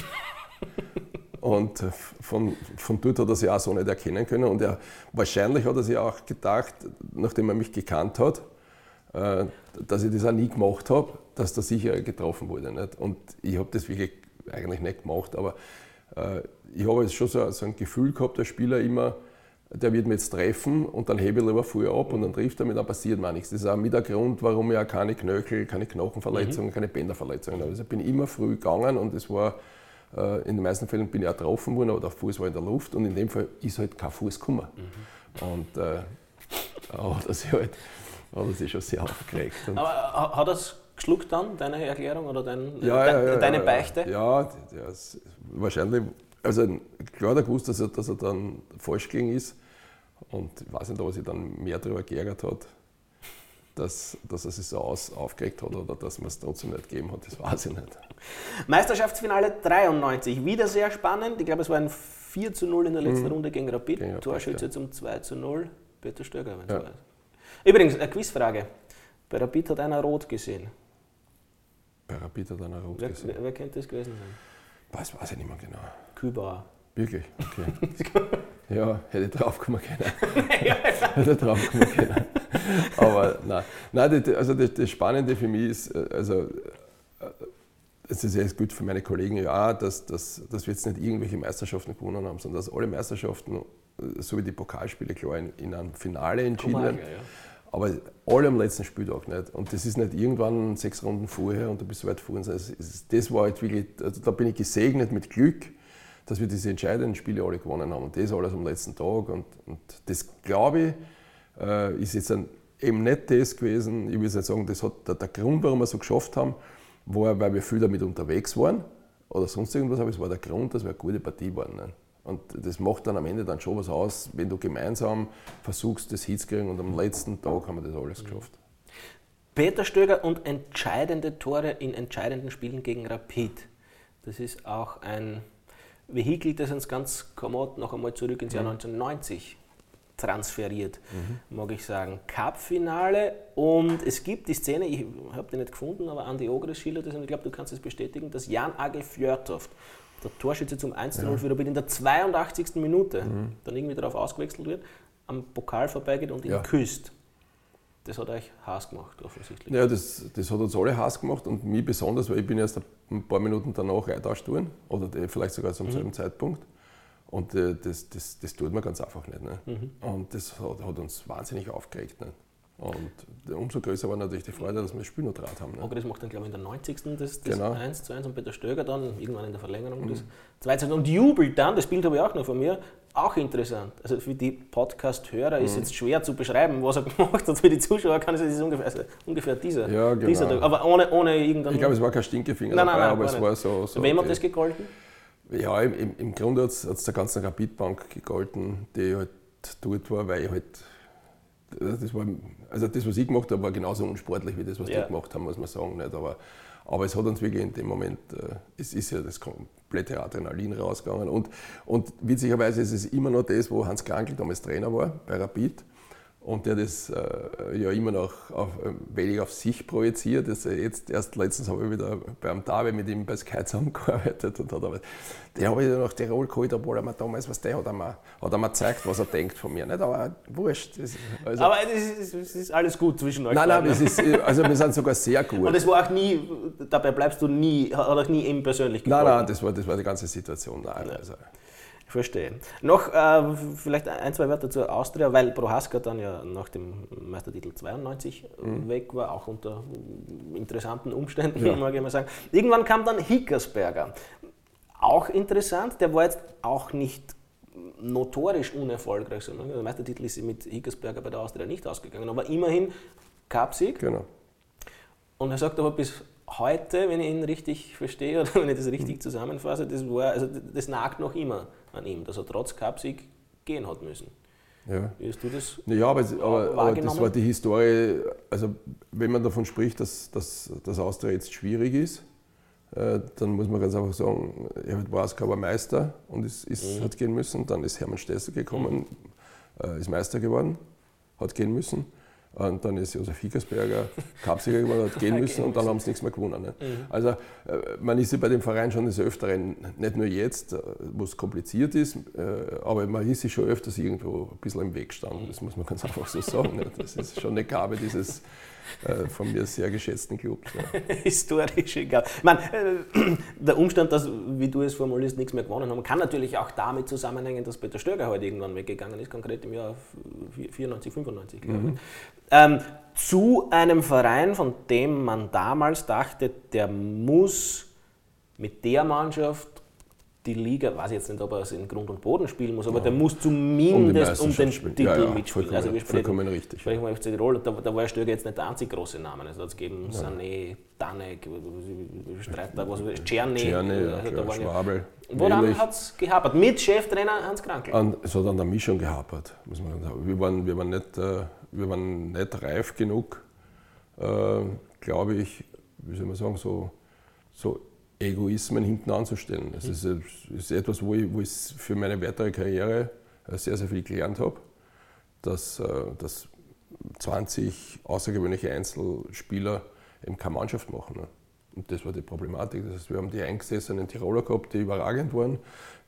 Speaker 2: Und von, von dort hat er sich auch so nicht erkennen können. Und er, wahrscheinlich hat er sich auch gedacht, nachdem er mich gekannt hat, äh, dass ich das auch nie gemacht habe, dass da sicher getroffen wurde. Nicht? Und ich habe das wirklich eigentlich nicht gemacht, aber äh, ich habe jetzt schon so, so, ein Gefühl gehabt, der Spieler immer, der wird mich jetzt treffen und dann hebe ich lieber früher ab und dann trifft er mich, dann passiert mir nichts. Das ist auch mit der Grund, warum ich auch keine Knöchel, keine Knochenverletzungen, mhm. keine Bänderverletzungen habe. Also ich bin immer früh gegangen und es war äh, in den meisten Fällen bin ich auch getroffen worden, aber der Fuß war in der Luft und in dem Fall ist halt kein Fuß gekommen. Mhm. Und äh, hat er sich halt hat er sich schon sehr aufgeregt.
Speaker 1: Und aber hat er es geschluckt dann, deine Erklärung oder dein,
Speaker 2: ja, de, ja, ja,
Speaker 1: deine Beichte?
Speaker 2: Ja, wahrscheinlich. Also klar, der gewusst, dass er, dass er dann falsch gegangen ist. Und ich weiß nicht, ob er sich dann mehr darüber geärgert hat, dass, dass er sich so aus, aufgeregt hat oder dass man es trotzdem nicht gegeben hat, das weiß ich nicht.
Speaker 1: Meisterschaftsfinale 93, wieder sehr spannend. Ich glaube, es war ein 4 zu 0 in der letzten mhm. Runde gegen Rapid. Gegen Rapid Torschütze ja. zum 2 zu 0. Peter Stöger, wenn es ja. weiß. Übrigens, eine Quizfrage. Bei Rapid hat einer rot gesehen.
Speaker 2: Hat einer rot
Speaker 1: wer. Wer, wer könnte das gewesen sein?
Speaker 2: Das weiß ich nicht mehr genau.
Speaker 1: Kübauer.
Speaker 2: Wirklich? Okay. [LAUGHS] ja, hätte ich draufkommen können. [LAUGHS] hätte ich draufkommen können. Aber nein, nein das, also das, das, Spannende für mich ist, äh, also äh, es ist jetzt gut für meine Kollegen ja, dass, dass, dass wir jetzt nicht irgendwelche Meisterschaften gewonnen haben, sondern dass alle Meisterschaften, äh, so wie die Pokalspiele, klar in, in einem Finale entschieden werden. Ja. Aber alle am letzten Spieltag nicht. Und das ist nicht irgendwann sechs Runden vorher und du bist weit vor uns. Das war halt wirklich, also da bin ich gesegnet mit Glück dass wir diese entscheidenden Spiele alle gewonnen haben. Und das alles am letzten Tag. Und, und das, glaube ich, äh, ist jetzt ein, eben nicht das gewesen. Ich will nicht sagen, das hat der, der, Grund, warum wir so geschafft haben, war, weil wir viel damit unterwegs waren oder sonst irgendwas, aber es war der Grund, dass wir eine gute Partie waren. Ne? Und das macht dann am Ende dann schon was aus, wenn du gemeinsam versuchst, das hinzukriegen und am letzten Tag haben wir das alles geschafft.
Speaker 1: Peter Stöger und entscheidende Tore in entscheidenden Spielen gegen Rapid. Das ist auch ein Vehikel, das uns ganz kommod noch einmal zurück ins Jahr mhm. 1990 transferiert, mhm. mag ich sagen. Cup-Finale und es gibt die Szene, ich habe die nicht gefunden, aber Andi Ogres schildert das und ich glaube, du kannst es bestätigen, dass Jan Agel Fjörtoft, der Torschütze zum 1-0 ja. für in der 82. Minute, mhm. dann irgendwie darauf ausgewechselt wird, am Pokal vorbeigeht und ihn ja. küsst. Das hat euch Hass gemacht, offensichtlich.
Speaker 2: Ja, das, das hat uns alle Hass gemacht und mich besonders, weil ich bin erst ein paar Minuten danach eingetauscht worden oder vielleicht sogar zum mhm. selben Zeitpunkt. Und äh, das, das, das tut man ganz einfach nicht. Ne? Mhm. Und das hat, hat, uns wahnsinnig aufgeregt. Ne? Und umso größer war natürlich die Freude, dass wir das Spiel noch draht haben. Ne?
Speaker 1: Okay, das macht dann, glaube ich, in der 90. das, das genau. 1 zu 1 und Peter Stöger dann irgendwann in der Verlängerung mhm. das 2 zu 1 und jubelt dann, das Bild habe ich auch noch von mir, auch interessant. Also für die Podcast-Hörer mhm. ist jetzt schwer zu beschreiben, was er [LAUGHS] gemacht hat. Für die Zuschauer kann es das ungefähr, also ungefähr dieser,
Speaker 2: ja, genau.
Speaker 1: dieser aber ohne, ohne irgendeinen.
Speaker 2: Ich glaube, es war kein Stinkefinger nein, dabei, nein, nein, aber es war so. so
Speaker 1: Wem okay. hat das gegolten?
Speaker 2: Ja, im, im Grunde hat es der ganzen Rapidbank gegolten, die halt dort war, weil ich halt. Das war, also das, was ich gemacht habe, war genauso unsportlich wie das, was ja. die gemacht haben, muss man sagen. Nicht? Aber, aber es hat uns wirklich in dem Moment, äh, es ist ja das komplette Adrenalin rausgegangen. Und, und witzigerweise ist es immer noch das, wo Hans Krankl damals Trainer war bei Rapid und der das äh, ja immer noch auf, äh, wenig auf sich projiziert. Also jetzt erst letztens habe ich wieder beim David mit ihm bei Sky zusammengearbeitet und hat aber, der habe ich nach Tirol geholt, obwohl er mir damals, was der hat er mir, hat er mir gezeigt, was er denkt von mir. Nicht? Aber wurscht. Das,
Speaker 1: also, aber es ist, ist, alles gut zwischen euch.
Speaker 2: Nein, nein, ist, also wir sind sogar sehr gut.
Speaker 1: Und es war auch nie, dabei bleibst du nie, hat auch nie ihm persönlich
Speaker 2: geholfen. Nein, nein, das war, das war die ganze Situation. Nein, also,
Speaker 1: Verstehe. Noch äh, vielleicht ein, zwei Wörter zur Austria, weil Prohaska dann ja nach dem Meistertitel 92 mhm. weg war, auch unter interessanten Umständen, ja. mag ich mal sagen. Irgendwann kam dann Hickersberger. Auch interessant, der war jetzt auch nicht notorisch unerfolgreich, sondern der Meistertitel ist mit Hickersberger bei der Austria nicht ausgegangen, aber immerhin Cupsieg.
Speaker 2: Genau.
Speaker 1: Und er sagt aber bis heute, wenn ich ihn richtig verstehe oder [LAUGHS] wenn ich das richtig zusammenfasse, das, war, also das nagt noch immer an ihm, dass er trotz Cupsieg gehen hat müssen.
Speaker 2: Ja.
Speaker 1: Wie hast du das
Speaker 2: ja, aber, aber, aber das war die Historie, also wenn man davon spricht, dass, dass, dass Austria jetzt schwierig ist, äh, dann muss man ganz einfach sagen, Herbert Boaska war Meister und ist, ist, mhm. hat gehen müssen. Dann ist Hermann Stesser gekommen, mhm. äh, ist Meister geworden, hat gehen müssen. Und dann ist Josef Hickersberger Cupsieger geworden, hat gehen [LAUGHS] müssen und dann haben sie nichts mehr gewonnen. Ne? Mhm. Also äh, man ist ja bei dem Verein schon des Öfteren, nicht nur jetzt, äh, wo es kompliziert ist, äh, aber man ist sich schon öfters irgendwo ein bisschen im Weg gestanden. Das muss man ganz [LAUGHS] einfach so sagen. Ne? Das ist schon eine Gabe dieses äh, von mir sehr geschätzten Club. Ja. [LAUGHS]
Speaker 1: Historisch egal. Ich meine, äh, [CLEARS THROAT] der Umstand, dass, wie du es formulierst, nichts mehr gewonnen haben, kann natürlich auch damit zusammenhängen, dass Peter Stöger heute irgendwann weggegangen ist, konkret im Jahr 94, 95, glaube ich. Mhm. Ähm, zu einem Verein, von dem man damals dachte, der muss mit der Mannschaft die Liga, weiß ich jetzt nicht, ob er es in Grund und Boden spielen muss, aber ja. der muss zumindest um, um den
Speaker 2: spielen. Titel ja, ja, mitspielen.
Speaker 1: Also wir
Speaker 2: vollkommen richtig.
Speaker 1: Sprechen wir FC Tirol, da, da war Stöger jetzt nicht der einzige große Name. Also es gegeben ja. Sané, Danek, Streiter, was Czerny,
Speaker 2: Czerny also ja, Schwabel.
Speaker 1: Woran hat es gehapert? Mit Cheftrainer Hans Krankel?
Speaker 2: An, es hat an der Mischung gehapert, muss man sagen. Wir waren, wir waren, nicht, äh, wir waren nicht reif genug, äh, glaube ich, wie soll man sagen, so, so Egoismen hinten anzustellen. Das ist, ist etwas, wo ich, wo ich für meine weitere Karriere äh, sehr, sehr viel gelernt habe, dass, äh, dass 20 außergewöhnliche Einzelspieler eben keine Mannschaft machen. Ne? Und das war die Problematik. Das heißt, wir haben die eingesessenen Tiroler gehabt, die überragend waren.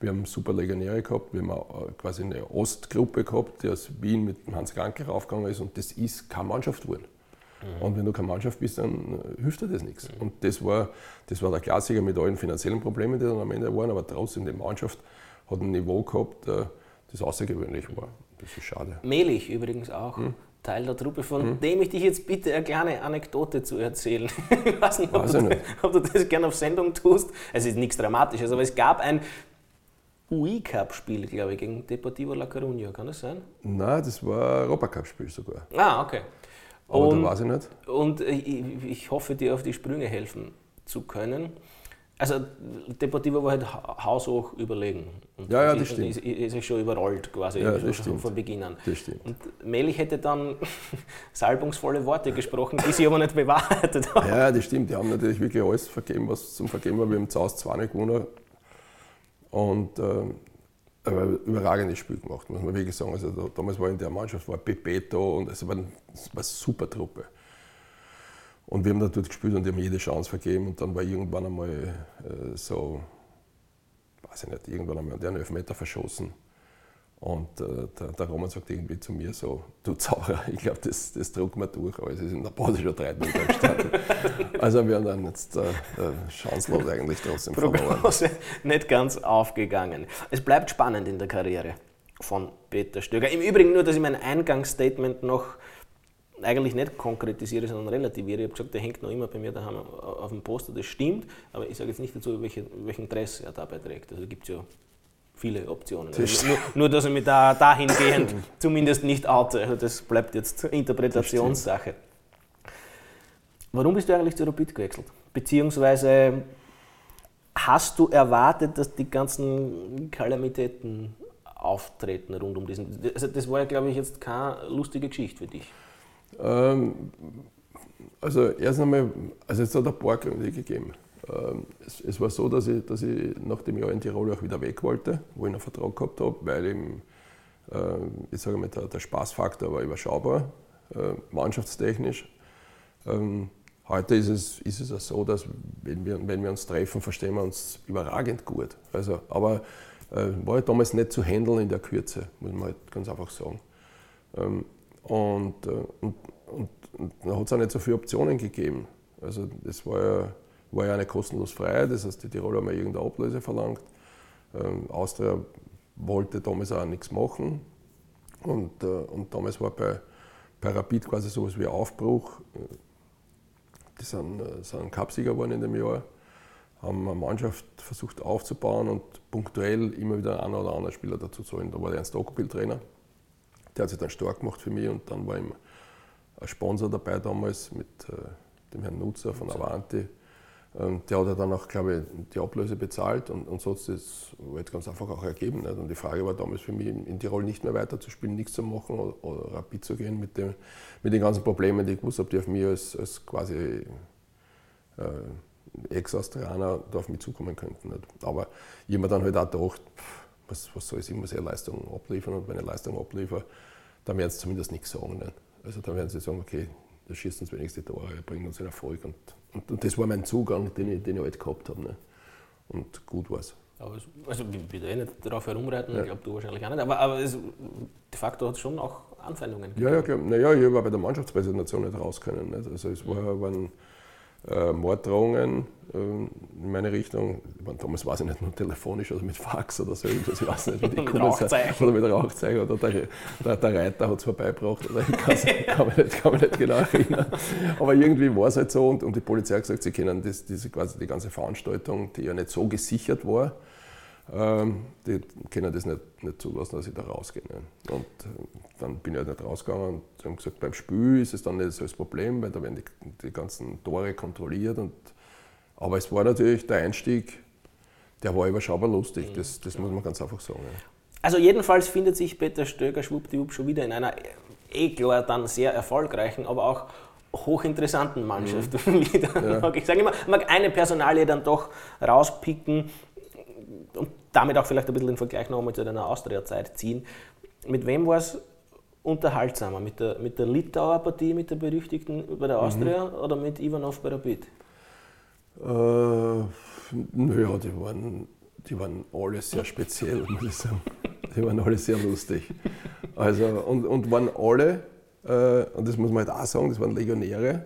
Speaker 2: Wir haben super Legionäre gehabt. Wir haben äh, quasi eine Ostgruppe gehabt, die aus Wien mit Hans Kranke raufgegangen ist. Und das ist keine Mannschaft geworden. Mhm. Und wenn du keine Mannschaft bist, dann äh, hilft dir das nichts. Mhm. Und das war, das war der Klassiker mit allen finanziellen Problemen, die dann am Ende waren, aber trotzdem die Mannschaft hat ein Niveau gehabt, äh, das außergewöhnlich war. Das ist schade.
Speaker 1: Mehlig übrigens auch. Mhm. Teil der Truppe, von hm. dem ich dich jetzt bitte eine kleine Anekdote zu erzählen. [LAUGHS] ich weiß nicht, ob, weiß du, nicht. ob du das gerne auf Sendung tust. Es ist nichts Dramatisches, aber es gab ein UI-Cup-Spiel, glaube ich, gegen Deportivo La Coruña. Kann das sein?
Speaker 2: Nein, das war ein Europacup-Spiel sogar.
Speaker 1: Ah, okay.
Speaker 2: Aber und, da weiß ich nicht.
Speaker 1: Und ich, ich hoffe, dir auf die Sprünge helfen zu können. Also Deportivo war halt haushoch überlegen.
Speaker 2: Und ja, ja, das
Speaker 1: ist,
Speaker 2: stimmt.
Speaker 1: Ist, ist, ist schon überrollt quasi
Speaker 2: ja, stimmt.
Speaker 1: von Beginn an.
Speaker 2: Das stimmt.
Speaker 1: Und Melich hätte dann [LAUGHS] salbungsvolle Worte gesprochen, die sie aber nicht bewahrheitet haben.
Speaker 2: Ja, das stimmt. Die haben natürlich wirklich alles vergeben, was zum Vergeben war. Wir haben zu Hause zwei nicht gewonnen. Und äh, ein überragendes Spiel gemacht, muss man wirklich sagen. Also da, damals war in der Mannschaft war Pepeto und es war, war eine super Truppe. Und wir haben dort gespielt und die haben jede Chance vergeben und dann war irgendwann einmal äh, so, weiß ich nicht, irgendwann einmal der einen Elfmeter verschossen. Und äh, der, der, Roman sagt irgendwie zu mir so, du Zauberer, [LAUGHS] ich glaube, das, das drucken wir durch, aber es ist in der Pause schon drei Minuten gestanden. [LAUGHS] also wir haben dann jetzt äh, äh, chancenlos eigentlich trotzdem
Speaker 1: Prognose nicht ganz aufgegangen. Es bleibt spannend in der Karriere von Peter Stöger. Im Übrigen nur, dass ich mein Eingangsstatement noch eigentlich nicht konkretisiere, sondern relativiere. Ich habe gesagt, der hängt noch immer bei mir daheim auf dem Poster, das stimmt, aber ich sage jetzt nicht dazu, welche, welchen Dress er dabei trägt. Also gibt es ja viele Optionen. Also nur, nur, dass ich mich da dahingehend [CLEARS THROAT] zumindest nicht oute. Also das bleibt jetzt Interpretationssache. Warum bist du eigentlich zu Rapid gewechselt? Beziehungsweise hast du erwartet, dass die ganzen Kalamitäten auftreten rund um diesen. Also das war ja, glaube ich, jetzt keine lustige Geschichte für dich.
Speaker 2: Ähm, also erst einmal, also es hat ein paar Gründe gegeben. Ähm, es, es, war so, dass ich, dass ich nach dem Jahr in Tirol auch wieder weg wollte, wo ich einen Vertrag gehabt habe, weil eben, äh, ich sage mal, der, der, Spaßfaktor war überschaubar, äh, mannschaftstechnisch. Ähm, heute ist es, ist es auch so, dass wenn wir, wenn wir uns treffen, verstehen wir uns überragend gut. Also, aber äh, war halt damals nicht zu handeln in der Kürze, muss man halt ganz einfach sagen. Ähm, und, äh, und, und, und dann hat es auch nicht so viele Optionen gegeben. Also das war ja, war ja eine kostenlos frei, das heißt, die Tiroler haben ja irgendeine Ablöse verlangt. Ähm, Austria wollte damals auch nichts machen. Und, äh, und damals war bei, bei Rapid quasi so etwas wie Aufbruch. Die sind, äh, sind Cupsieger geworden in dem Jahr, haben eine Mannschaft versucht aufzubauen und punktuell immer wieder einen oder anderen Spieler dazu zu holen. Da war der Ernst Okobil-Trainer der hat sich dann stark gemacht für mich und dann war ihm ein Sponsor dabei damals mit äh, dem Herrn Nutzer von Avanti. Ähm, der hat dann auch, glaube ich, die Ablöse bezahlt und, und so hat es halt ganz einfach auch ergeben. Nicht? Und die Frage war damals für mich, in Tirol nicht mehr weiterzuspielen, nichts zu machen oder, oder rapid zu gehen mit, dem, mit den ganzen Problemen, die ich gewusst habe, die auf mich als, als quasi äh, Ex-Australier da auf mich zukommen könnten. Nicht? Aber mir dann halt auch gedacht, was, was soll ich, ich muss ja Leistung abliefern und wenn ich Leistung abliefere, dann werden sie zumindest nichts sagen. Nicht? Also dann werden sie sagen, okay, da schießen uns wenigstens die Tore, bringen uns einen Erfolg. Und, und, und, das war mein Zugang, den ich, den ich halt gehabt habe. Nicht? Und gut war es.
Speaker 1: Aber es, also ich will eh nicht darauf herumreiten, ja. ich glaube du wahrscheinlich auch nicht, aber, aber es, de facto hat es schon auch Anfeindungen
Speaker 2: gegeben. Ja, ja, klar. Naja, ich war bei der Mannschaftspräsentation nicht raus können. Nicht? Also es war, waren äh, Morddrohungen äh, in meine Richtung. Damals weiß ich nicht, nur telefonisch oder mit Fax oder so irgendwas, ich weiß nicht, wie die [LAUGHS]
Speaker 1: mit Rauchzeichen.
Speaker 2: Oder mit Rauchzeichen oder der, der, der Reiter hat es vorbeigebracht. Oder ich [LAUGHS] kann, mich nicht, kann mich nicht genau erinnern. Aber irgendwie war es halt so und, und die Polizei hat gesagt, sie kennen das, diese, quasi die ganze Veranstaltung, die ja nicht so gesichert war, Ähm, die können das nicht, nicht zulassen, dass ich da rausgehe. Ne? Und äh, dann bin ich halt nicht rausgegangen und haben gesagt, beim Spiel ist es dann nicht so das Problem, weil da werden die, die ganzen Tore kontrolliert. Und, aber es war natürlich der Einstieg, der war überschaubar lustig, das, das muss man ganz einfach sagen. Ja.
Speaker 1: Also jedenfalls findet sich Peter Stöger schwuppdiwupp schon wieder in einer eh klar dann sehr erfolgreichen, aber auch hochinteressanten Mannschaft mhm. [LAUGHS] wieder. Ja. Ich sage immer, man mag eine Personalie dann doch rauspicken damit auch vielleicht ein bisschen den Vergleich nochmal zu deiner Austria-Zeit ziehen. Mit wem war es unterhaltsamer? Mit der, mit der Litauer Partie, mit der berüchtigten bei der Austria mhm. oder mit Ivanov bei Rapid?
Speaker 2: Äh, naja, die waren, die waren alle sehr speziell, muss ich sagen. Die waren alle sehr lustig. Also, und, und waren alle, äh, und das muss man halt auch sagen, das waren Legionäre.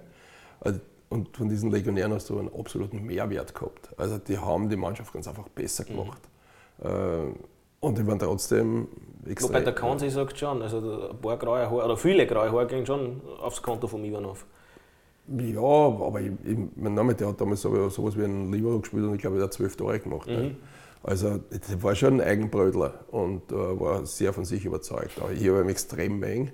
Speaker 2: Also, und von diesen Legionären hast du einen absoluten Mehrwert gehabt. Also die haben die Mannschaft ganz einfach besser mhm. gemacht. Mhm. Und die waren trotzdem
Speaker 1: extrem. Wobei der Kansi sagt schon, also ein paar graue Haare, oder viele graue Haare gehen schon aufs Konto von Ivanov.
Speaker 2: Ja, aber ich, ich, mein Name, der hat damals so, sowas wie ein Libero gespielt und ich glaube, der hat zwölf Tore gemacht. Mhm. Ne? Also, der war schon ein Eigenbrötler und äh, war sehr von sich überzeugt. Aber ich habe ihn extrem mengen.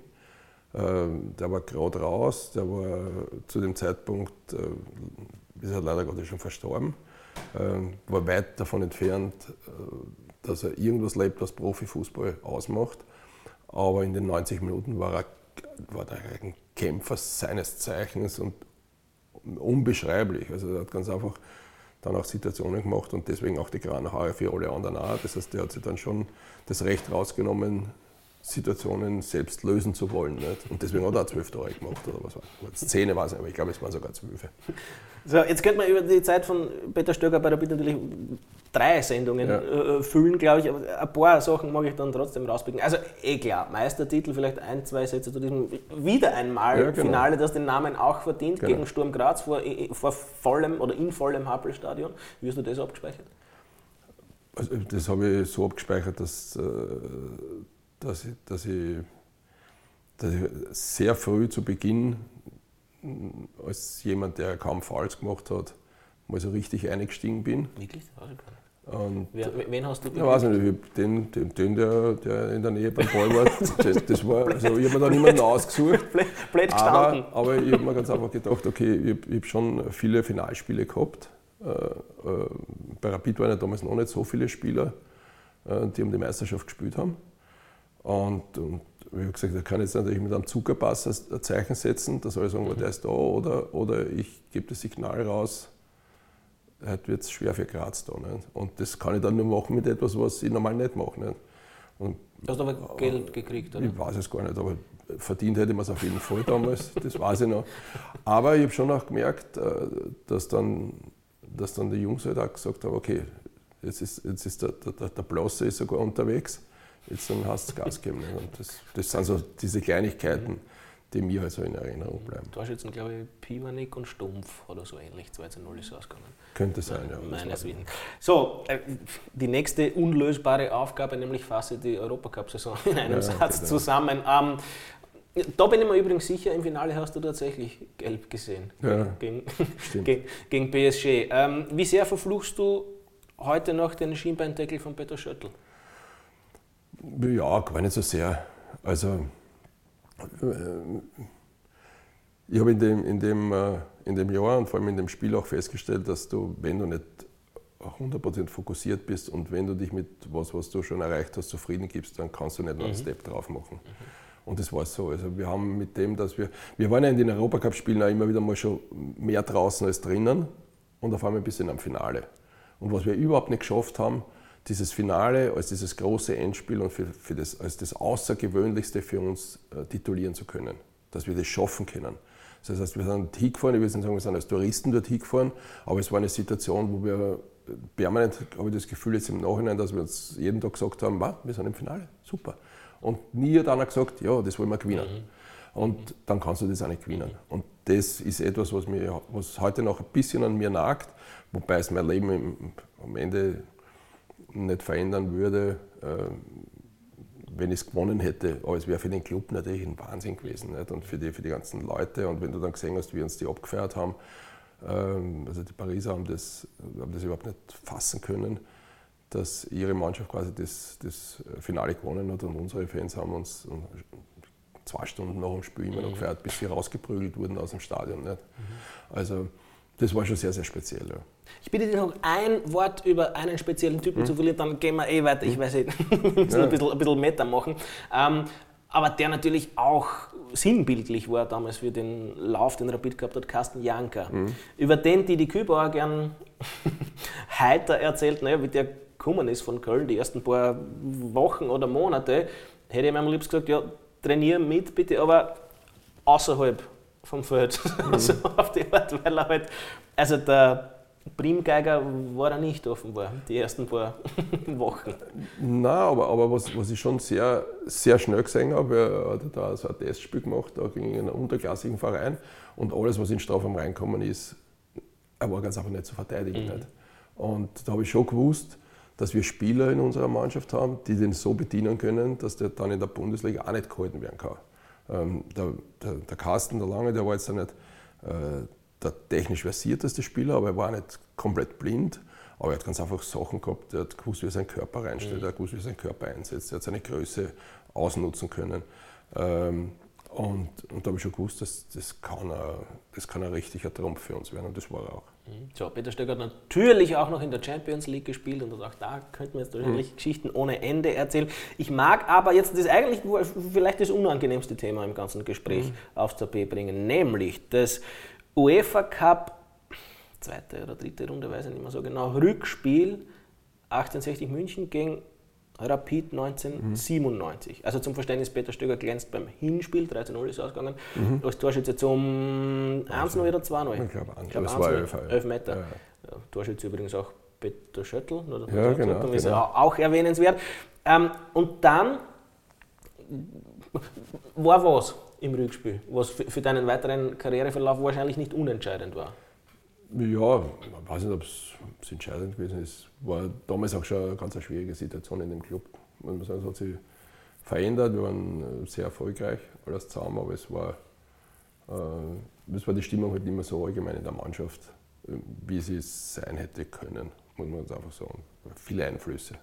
Speaker 2: Ähm, der war gerade raus, der war zu dem Zeitpunkt, äh, ist er leider Gottes schon verstorben, war weit davon entfernt, äh, dass er irgendwas lebt, was Profifußball ausmacht. Aber in den 90 Minuten war er, war er ein Kämpfer seines Zeichens und unbeschreiblich. Also er hat ganz einfach dann auch Situationen gemacht und deswegen auch die grauen für alle anderen auch. Das heißt, der hat sich dann schon das Recht rausgenommen, Situationen selbst lösen zu wollen. Nicht? Und deswegen hat er auch zwölf Tore gemacht oder was war es? Zehn war es, aber ich glaube, es waren sogar zwölf.
Speaker 1: So, jetzt könnte man über die Zeit von Peter Stöger bei der Bitte natürlich drei Sendungen ja. äh, füllen, glaube ich. Aber ein paar Sachen mag ich dann trotzdem rauspicken. Also eh klar, Meistertitel, vielleicht ein, zwei Sätze zu diesem wieder einmal ja, genau. Finale, das den Namen auch verdient, genau. gegen Sturm Graz vor, vor vollem oder in vollem Happel-Stadion. Wie hast du das abgespeichert?
Speaker 2: Also, das habe ich so abgespeichert, dass äh, dass ich, dass ich, dass ich sehr früh zu Beginn, als jemand, der kaum Fouls gemacht hat, mal so richtig eingestiegen bin. Wirklich? Und Wer, wen hast du? Ich weiß nicht, den, den, den der, der in der Nähe beim Ball war, [LAUGHS] das, das war also ich habe mir da niemanden ausgesucht.
Speaker 1: Blöd
Speaker 2: aber, aber ich habe mir ganz einfach gedacht, okay, ich, ich habe schon viele Finalspiele gehabt. Äh, äh, bei Rapid waren ja damals noch nicht so viele Spieler, äh, die um die Meisterschaft gespielt haben. Und, und habe gesagt, da kann ich jetzt natürlich mit einem Zuckerpass ein Zeichen setzen, da soll ich sagen, mhm. der ist da, oder, oder ich gebe das Signal raus, heute wird es schwer für Graz da. Nicht? Und das kann ich dann nur machen mit etwas, was ich normal nicht mache. Nicht?
Speaker 1: Und, du hast aber Geld gekriegt, oder?
Speaker 2: Ich weiß es gar nicht, aber verdient hätte man es auf jeden Fall damals, das weiß ich noch. Aber ich habe schon auch gemerkt, äh, dass dann, dass dann die Jungs halt auch gesagt haben, okay, jetzt ist, jetzt ist der, der, der Blosse ist sogar unterwegs jetzt dann hast du Gas geben. Und das, das sind so diese Kleinigkeiten, die mir also in Erinnerung bleiben.
Speaker 1: Torschützen, glaube ich, Pivanik und Stumpf oder so ähnlich, 2 zu 0 ist ausgegangen.
Speaker 2: Könnte sein, ja.
Speaker 1: Meines Wissens. So, äh, die nächste unlösbare Aufgabe, nämlich fasse die Europacup-Saison in einem ja, Satz genau. zusammen. Ähm, da bin ich mir übrigens sicher, im Finale hast du tatsächlich gelb gesehen
Speaker 2: ja,
Speaker 1: gegen, [LAUGHS] gegen, gegen, PSG. Ähm, wie sehr verfluchst du heute noch den Schienbeindeckel von Peter Schöttl?
Speaker 2: Ja, gar nicht so sehr. Also, äh, ich habe in dem, in, dem, äh, in dem Jahr und vor allem in dem Spiel auch festgestellt, dass du, wenn du nicht 100% fokussiert bist und wenn du dich mit was, was du schon erreicht hast, zufrieden gibst, dann kannst du nicht noch einen mhm. Step drauf machen. Mhm. Und das war so. Also wir haben mit dem, dass wir, wir waren ja in den Europacup-Spielen auch immer wieder mal schon mehr draußen als drinnen und auf einmal ein bisschen am Finale. Und was wir überhaupt nicht geschafft haben, dieses Finale als dieses große Endspiel und für, für das, als das Außergewöhnlichste für uns äh, titulieren zu können, dass wir das schaffen können. Das heißt, wir sind hingefahren, ich will nicht sagen, wir sind als Touristen dort hingefahren, aber es war eine Situation, wo wir permanent, habe ich das Gefühl jetzt im Nachhinein, dass wir uns jeden Tag gesagt haben, wir sind im Finale, super. Und nie hat einer gesagt, ja, das wollen wir gewinnen. Mhm. Und dann kannst du das auch nicht gewinnen. Und das ist etwas, was, mir, was heute noch ein bisschen an mir nagt, wobei es mein Leben im, am Ende nicht verändern würde, äh, wenn ich es gewonnen hätte. Aber es wäre für den Club natürlich ein Wahnsinn gewesen nicht? und für die, für die ganzen Leute. Und wenn du dann gesehen hast, wie uns die abgefeiert haben, ähm, also die Pariser haben das, haben das überhaupt nicht fassen können. dass ihre Mannschaft quasi das, das Finale gewonnen hat und unsere Fans haben uns zwei Stunden nach dem Spiel immer noch mhm. gefeiert, bis sie rausgeprügelt wurden aus dem Stadion. Nicht? Also das war schon sehr, sehr speziell. Ja.
Speaker 1: Ich bitte dich noch ein Wort über einen speziellen Typen mhm. zu verlieren, dann gehen wir eh weiter. Ich mhm. weiß nicht, [LAUGHS] wir müssen ja. ein bisschen, ein bisschen Meta machen. Ähm, aber der natürlich auch sinnbildlich war damals für den Lauf, den Rapid gehabt hat, Carsten Janker. Mhm. Über den die die Kübauer gern [LAUGHS] heiter erzählt, naja, wie der gekommen ist von Köln, die ersten paar Wochen oder Monate, hätte ich mir am liebsten gesagt, ja, trainiere mit bitte, aber außerhalb vom Feld. Mhm. [LAUGHS] so auf die Art, weil er halt, also der Primgeiger war er nicht offenbar, die ersten paar [LAUGHS] Wochen.
Speaker 2: Nein, aber, aber was, was ich schon sehr, sehr schnell gesehen habe, er hat da so ein Testspiel gemacht, da gegen einen unterklassigen Verein und alles, was in Strafraum reinkommen ist, er war ganz einfach nicht zu verteidigen. Mhm. Nicht. Und da habe ich schon gewusst, dass wir Spieler in unserer Mannschaft haben, die den so bedienen können, dass der dann in der Bundesliga auch nicht gehalten werden kann. Ähm, der, der, der, Carsten, der Lange, der war jetzt nicht äh, der technisch versierteste Spieler, aber er war nicht komplett blind. Aber er hat ganz einfach Sachen gehabt, er hat gewusst, wie er seinen Körper reinstellt, mhm. er hat gewusst, wie er seinen Körper einsetzt, er hat seine Größe ausnutzen können. Ähm, und, und da habe ich schon gewusst, dass das kann, ein, das kann ein richtiger Trumpf für uns werden und das war er auch.
Speaker 1: Mhm. So, Peter Stöcker hat natürlich auch noch in der Champions League gespielt und auch da könnten wir jetzt wahrscheinlich mhm. Geschichten ohne Ende erzählen. Ich mag aber jetzt das eigentlich vielleicht das unangenehmste Thema im ganzen Gespräch mhm. aufs Tapet bringen, nämlich das UEFA Cup, zweite oder dritte Runde, weiß ich nicht mehr so genau, Rückspiel 1860 München gegen Rapid 1997. Mhm. Also zum Verständnis, Peter Stöger glänzt beim Hinspiel, 13-0 ist ausgegangen, mhm. als Torschütze zum 1-0 oder 2-0?
Speaker 2: Ich glaube, glaub, es war 11,
Speaker 1: 11 Meter. Ja. Ja, Torschütze übrigens auch Peter Schöttl,
Speaker 2: oder ja, genau,
Speaker 1: ist genau. auch erwähnenswert. Ähm, und dann war was im Rückspiel, was für, deinen weiteren Karriereverlauf wahrscheinlich nicht unentscheidend war.
Speaker 2: Ja, ich weiß nicht, ob es entscheidend gewesen ist. War damals auch schon eine ganz schwierige Situation in dem Club. Muss man sagen, es hat sich verändert. Wir waren sehr erfolgreich, alles zusammen, aber es war, äh, es war die Stimmung halt nicht mehr so allgemein in der Mannschaft, wie sie es sein hätte können, muss man ganz einfach sagen. Viele Einflüsse.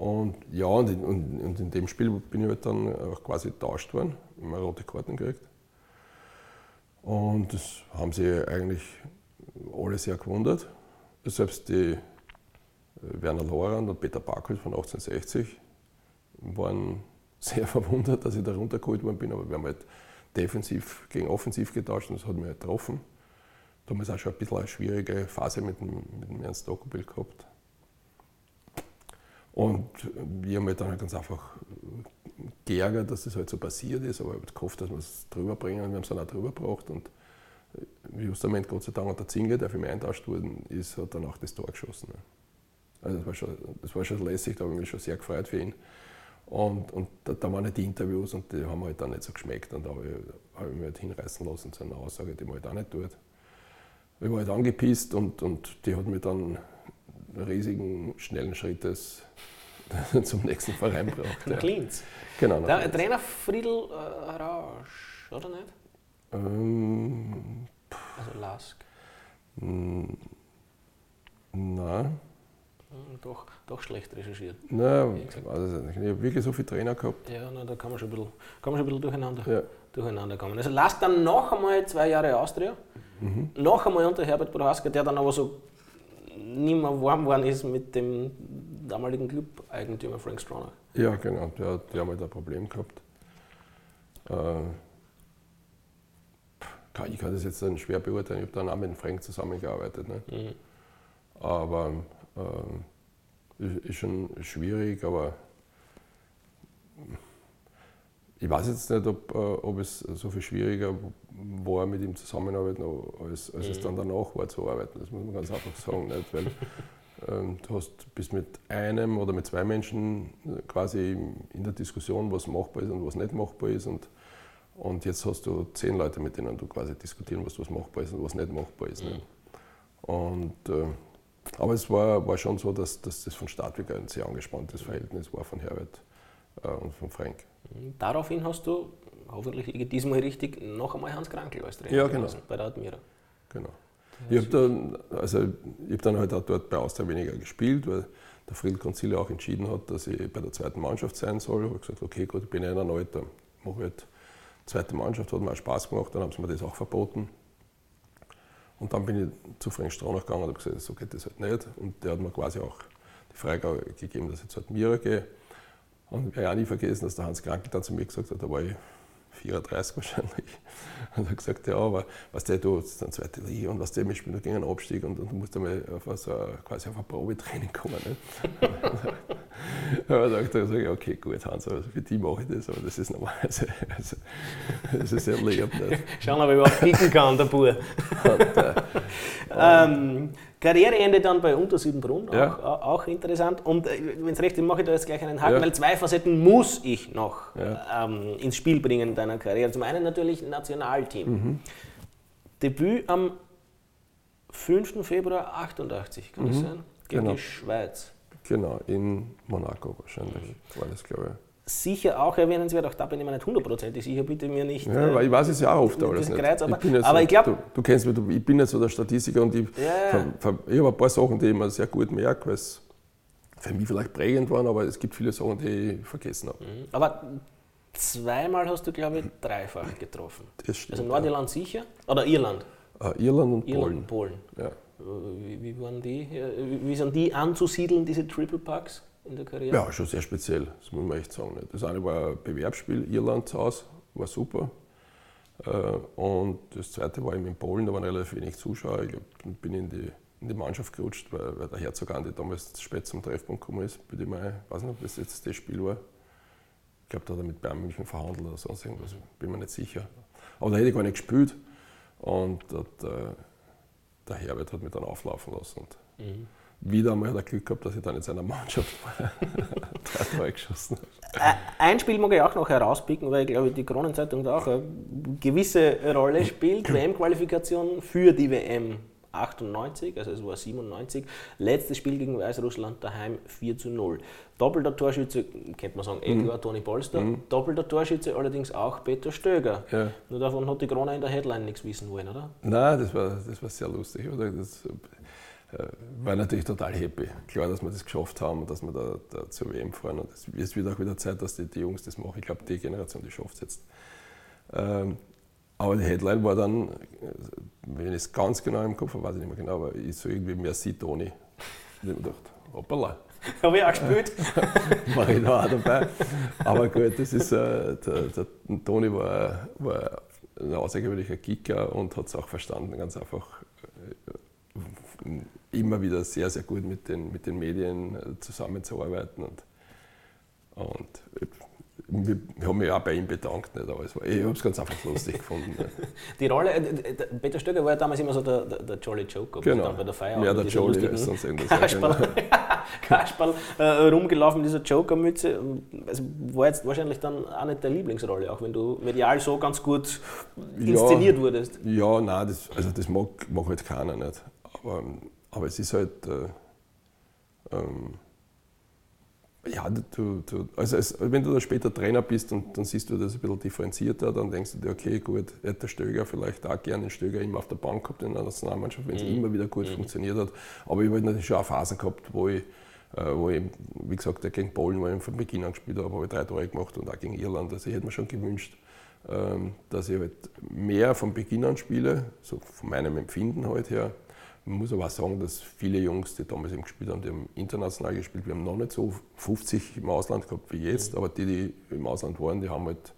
Speaker 2: Und ja, und in, und in dem Spiel bin ich halt dann auch quasi getauscht worden, immer rote Karten gekriegt. Und das haben sie eigentlich alle sehr gewundert. Selbst die äh, Werner Lorand und Peter Barkelt von 1860 waren [LAUGHS] sehr verwundert, dass ich da runtergeholt worden bin, aber wir haben halt defensiv gegen offensiv getauscht und das hat mich halt getroffen. Damals auch schon ein bisschen eine schwierige Phase mit dem, mit dem Ernst Dokobil gehabt. Und wir haben halt dann halt ganz einfach geärgert, dass das halt so passiert ist, aber ich habe gehofft, dass wir es drüber bringen und wir haben es dann auch drüber gebracht. Und justament Gott sei Dank hat der Zinger, der für mich eintauscht worden ist, hat dann auch das Tor geschossen. Also das war schon, das war schon lässig, da habe ich mich schon sehr gefreut für ihn. Und, und da, da, waren halt die Interviews und die haben halt dann nicht so geschmeckt und da habe ich, hab ich mich halt hinreißen lassen zu einer Aussage, die man halt auch nicht tut. Ich war halt angepisst und, und die hat mich dann riesigen, schnellen Schrittes [LAUGHS] zum nächsten Verein braucht.
Speaker 1: Nach ja. Linz.
Speaker 2: Genau.
Speaker 1: Der Linz. Trainer Friedel äh, Rausch, oder nicht?
Speaker 2: Ähm,
Speaker 1: also Lask.
Speaker 2: Nein.
Speaker 1: Hm, doch, doch schlecht recherchiert.
Speaker 2: Nein, also ich habe wirklich so viele Trainer gehabt.
Speaker 1: Ja, na, da kann man schon ein bisschen, kann man schon ein bisschen durcheinander, ja. durcheinander kommen. Also Lask dann noch einmal zwei Jahre Austria, mhm. noch einmal unter Herbert Prohaska, der dann aber so nicht mehr warm geworden ist mit dem damaligen Club-Eigentümer Frank Stronach.
Speaker 2: Ja, genau, der, der hat mal ein Problem gehabt. Äh, ich kann das jetzt dann schwer beurteilen, ich habe dann auch mit Frank zusammengearbeitet. Ne? Mhm. Aber äh, ist schon schwierig, aber ich weiß jetzt nicht, ob, äh, ob es so viel schwieriger war, mit ihm zusammenarbeiten, als, als mhm. es dann danach war zu arbeiten. Das muss man ganz einfach sagen. Nicht? Weil ähm, du hast, bist mit einem oder mit zwei Menschen quasi in der Diskussion, was machbar ist und was nicht machbar ist. Und, und jetzt hast du zehn Leute, mit denen du quasi diskutieren musst, was machbar ist und was nicht machbar ist. Mhm. Und, äh, aber es war, war schon so, dass, dass das von Start weg ein sehr angespanntes Verhältnis war von Herbert äh, und von Frank.
Speaker 1: Daraufhin hast du, hoffentlich diesmal richtig, noch einmal Hans Krankel als Trainer
Speaker 2: ja, genau.
Speaker 1: bei der Admira.
Speaker 2: Genau. Ich habe dann, also, hab dann halt auch dort bei Austria weniger gespielt, weil der Friedel Konzile auch entschieden hat, dass ich bei der zweiten Mannschaft sein soll. Ich habe gesagt, okay, gut, ich bin ja ein Alter, mache halt zweite Mannschaft, hat mir auch Spaß gemacht, dann haben sie mir das auch verboten. Und dann bin ich zu Frank Stronach gegangen und habe gesagt, so geht das halt nicht. Und der hat mir quasi auch die Freigabe gegeben, dass ich zu Admira gehe. Und ich werde auch nie vergessen, dass der Hans Krankel dann zu mir gesagt hat, da war ich 34 wahrscheinlich. [LAUGHS] Und er hat gesagt, ja, aber was der du ist dann zweite Liga und was der spielt nur gegen einen Abstieg und, und du musst einmal auf so, quasi auf ein Probetraining kommen. Ne? [LAUGHS] aber da sage ich, okay, gut, Hans, also für die mache ich das, aber das ist normalerweise, also, das ist sehr lieb. Nicht?
Speaker 1: Schauen, ob ich überhaupt kicken kann, der Bub. [LAUGHS] Und, äh, ähm, Karriereende dann bei Unter Siebenbrunn, ja. auch, auch, interessant. Und äh, wenn es recht ist, mache ich da jetzt gleich einen Haken, ja. weil zwei Facetten muss ich noch ja. ähm, ins Spiel bringen in deiner Karriere. Zum einen natürlich Nationalteam. Mhm. Debüt am 5. Februar 88, kann mhm. das sein? Gegen genau. die Schweiz.
Speaker 2: Genau, in Monaco wahrscheinlich, mhm. war das, glaube ich
Speaker 1: sicher auch erwähnenswert, auch da bin ich mir nicht hundertprozentig sicher, bitte mir nicht.
Speaker 2: Ja, äh, weil ich weiß es ja auch oft alles nicht.
Speaker 1: Kreuz, aber ich, aber so, ich glaube.
Speaker 2: Du, du, kennst mich, du, ich bin nicht so der Statistiker und ich, ja. ich habe ein paar Sachen, die ich mir sehr gut merke, weil es für mich vielleicht prägend waren, aber es gibt viele Sachen, die ich vergessen habe. Mhm.
Speaker 1: Aber zweimal hast du, glaube ich, dreifach getroffen. Das stimmt, also Nordirland ja. sicher? Oder Irland?
Speaker 2: Uh, Irland und
Speaker 1: Irland
Speaker 2: Polen.
Speaker 1: Polen. Ja. Wie, wie, waren die? Wie sind die anzusiedeln, diese Triple Packs? In der Karriere?
Speaker 2: Ja, schon sehr speziell, das muss man echt sagen. Das eine war ein Bewerbsspiel, Irland zu Hause, war super. Äh, und das zweite war eben in Polen, da waren relativ wenig Zuschauer. Ich bin in die, in die Mannschaft gerutscht, weil, weil der Herzog Andi damals spät zum Treffpunkt gekommen ist. Bei dem ich weiß nicht, ob das jetzt das Spiel war. Ich glaube, da hat er mit Bayern München verhandelt oder sonst irgendwas, bin mir nicht sicher. Aber da hätte ich gar nicht gespielt. Und der, äh, der Herbert hat mich dann auflaufen lassen. Und mhm wieder einmal das Glück gehabt, dass ich dann in seiner Mannschaft [LAUGHS] drei Tore geschossen
Speaker 1: habe. Ein Spiel mag ich auch noch herauspicken, weil ich glaube, die Kronenzeitung da auch eine gewisse Rolle spielt. [CLEARS THROAT] WM-Qualifikation für die WM 98, also es war 97. Letztes Spiel gegen Weißrussland daheim 4 zu 0. Doppelter Torschütze, könnte man sagen, eh mhm. klar, Toni Polster. Mhm. Doppelter Torschütze allerdings auch Peter Stöger. Ja. Nur davon hat die Krone in der Headline nichts wissen wollen, oder?
Speaker 2: Nein, das war, das war sehr lustig. Das, äh, war natürlich total happy. Klar, dass wir das geschafft haben und dass wir da, da zur WM fahren. Und es wird auch wieder Zeit, dass die, die Jungs das machen. Ich glaube, die Generation, die schafft es jetzt. Ähm, aber die Headline war dann, äh, wenn ich es ganz genau im Kopf habe, weiß ich nicht mehr genau, aber ich so irgendwie Merci Toni. Und ich habe gedacht, hoppala. [LAUGHS]
Speaker 1: Habe ich auch gespielt. [LAUGHS]
Speaker 2: war ich da auch dabei. Aber gut, das ist, äh, der, der Toni war, war ein außergewöhnlicher Kicker und hat es auch verstanden, ganz einfach immer wieder sehr, sehr gut mit den, mit den Medien äh, zusammenzuarbeiten. Und, und wir haben mich auch bei ihm bedankt, nicht, aber war, ich habe es ganz einfach lustig gefunden. [LAUGHS]
Speaker 1: Die Rolle, äh, Peter Stöcker war ja damals immer so der, der, der Jolly Joker,
Speaker 2: genau.
Speaker 1: bei der Feier.
Speaker 2: Ja, der Jolly ist sonst irgendwas.
Speaker 1: Kasperl, genau. [LAUGHS] Kasperl äh, rumgelaufen, dieser Joker-Mütze. Also war jetzt wahrscheinlich dann auch nicht der Lieblingsrolle, auch wenn du medial so ganz gut inszeniert
Speaker 2: ja,
Speaker 1: wurdest.
Speaker 2: Ja, nein, das, also das mag, mag halt keiner nicht. Aber aber es ist halt, äh, ähm, ja, du, du, also es, wenn du da später Trainer bist und dann siehst du das ein bisschen differenzierter, dann denkst du dir, okay, gut, hätte der Stöger vielleicht auch gerne den Stöger immer auf der Bank gehabt in der Nationalmannschaft, wenn es mhm. immer wieder gut mhm. funktioniert hat. Aber ich habe halt natürlich schon auch Phasen gehabt, wo ich, äh, wo ich, wie gesagt, gegen Polen, wo ich von Beginn an gespielt habe, habe ich drei Tore gemacht und auch gegen Irland. Also ich hätte mir schon gewünscht, ähm, dass ich halt mehr von Beginn an spiele, so von meinem Empfinden halt her. Man muss aber auch sagen, dass viele Jungs, die damals eben gespielt haben, die haben international gespielt. Wir haben noch nicht so 50 im Ausland gehabt wie jetzt, mhm. aber die, die im Ausland waren, die haben halt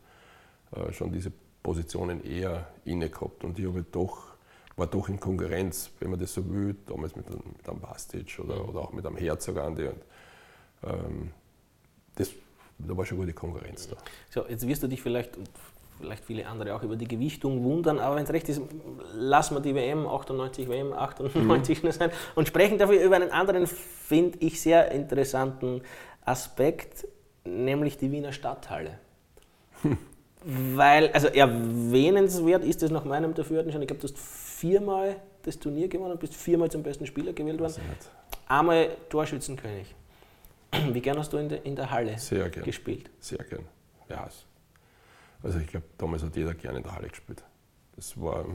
Speaker 2: äh, schon diese Positionen eher inne gehabt. Und ich habe halt doch, war doch in Konkurrenz, wenn man das so will, damals mit, mit einem Bastic oder, mhm. oder auch mit einem Herzog Andi. Und, ähm, das, da war schon gute Konkurrenz da.
Speaker 1: So, jetzt wirst du dich vielleicht vielleicht viele andere auch über die Gewichtung wundern, aber wenn es recht ist, lassen wir die WM 98, WM 98 mhm. sein und sprechen dafür über einen anderen, finde ich, sehr interessanten Aspekt, nämlich die Wiener Stadthalle. Hm. Weil, also erwähnenswert ist es nach meinem Dafürhalten schon, ich glaube, du hast viermal das Turnier gewonnen und bist viermal zum besten Spieler gewählt worden. Einmal Torschützenkönig. Wie gern hast du in der, in der Halle
Speaker 2: Sehr gern.
Speaker 1: gespielt?
Speaker 2: Sehr gern. Ja, also ich glaube, damals hat jeder gerne in der Halle gespielt. Das war,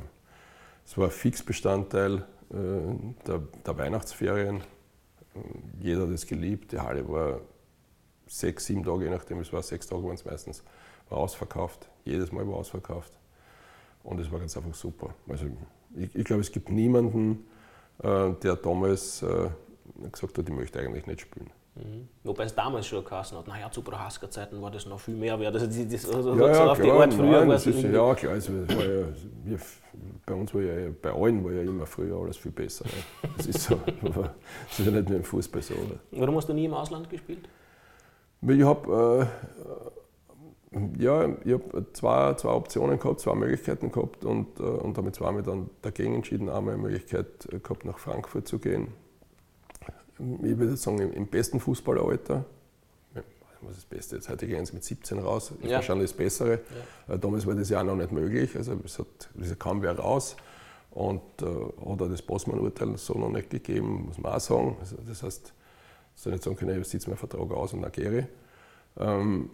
Speaker 2: das war ein Fixbestandteil der, der Weihnachtsferien. Jeder hat es geliebt. Die Halle war sechs, sieben Tage, je nachdem, es war sechs Tage waren es meistens, war ausverkauft. Jedes Mal war ausverkauft. Und es war ganz einfach super. Also ich, ich glaube, es gibt niemanden, äh, der damals äh, gesagt hat, ich möchte eigentlich nicht spielen.
Speaker 1: Mhm. Wobei es damals schon geheißen hat, naja, zu Prohaska-Zeiten war das noch viel mehr wert. Also das,
Speaker 2: also ja, ja, auf klar, die Art früher nein, ist, Ja, klar, also war ja, wir, bei uns war ja, bei allen war ja immer früher alles viel besser. Ne? Das ist so, [LAUGHS] das ist ja nicht nur im Fußball so. Oder?
Speaker 1: Warum hast du nie im Ausland gespielt?
Speaker 2: Ich habe äh, ja, ich hab zwei, zwei Optionen gehabt, zwei Möglichkeiten gehabt und, äh, und damit zweimal dann dagegen entschieden, einmal eine Möglichkeit gehabt, nach Frankfurt zu gehen ich würde sagen, im besten Fußballeralter, was ist das Beste? Jetzt heute gehen sie mit 17 raus, ist ja. wahrscheinlich das Bessere. Ja. Äh, damals war das ja auch noch nicht möglich, also es, hat, es kam wer raus und äh, hat auch das Bossmann-Urteil so noch nicht gegeben, muss man auch sagen. Also, das heißt, ich soll nicht sagen können, ich sitze meinen Vertrag aus und agiere. Ähm,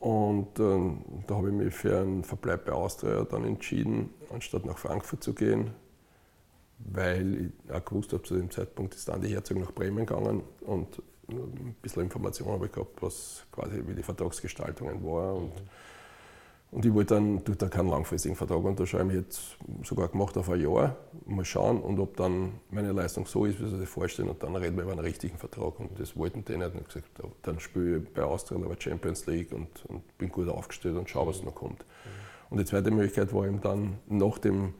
Speaker 2: und äh, da habe ich mich für einen Verbleib bei Austria dann entschieden, anstatt nach Frankfurt zu gehen, weil ich auch gewusst habe, zu dem Zeitpunkt ist dann die Herzog nach Bremen gegangen und ein bisschen Informationen habe ich gehabt, was quasi wie die Vertragsgestaltungen war. Und, und ich wollte dann durch da keinen langfristigen Vertrag unterschreiben. Ich hätte sogar gemacht auf ein Jahr. Mal schauen und ob dann meine Leistung so ist, wie sie sich vorstellen. Und dann reden wir über einen richtigen Vertrag. Und das wollten die nicht. Und ich gesagt, dann spiele ich bei Austria aber Champions League und, und, bin gut aufgestellt und schaue, was noch kommt. Und die zweite Möglichkeit war eben dann nach dem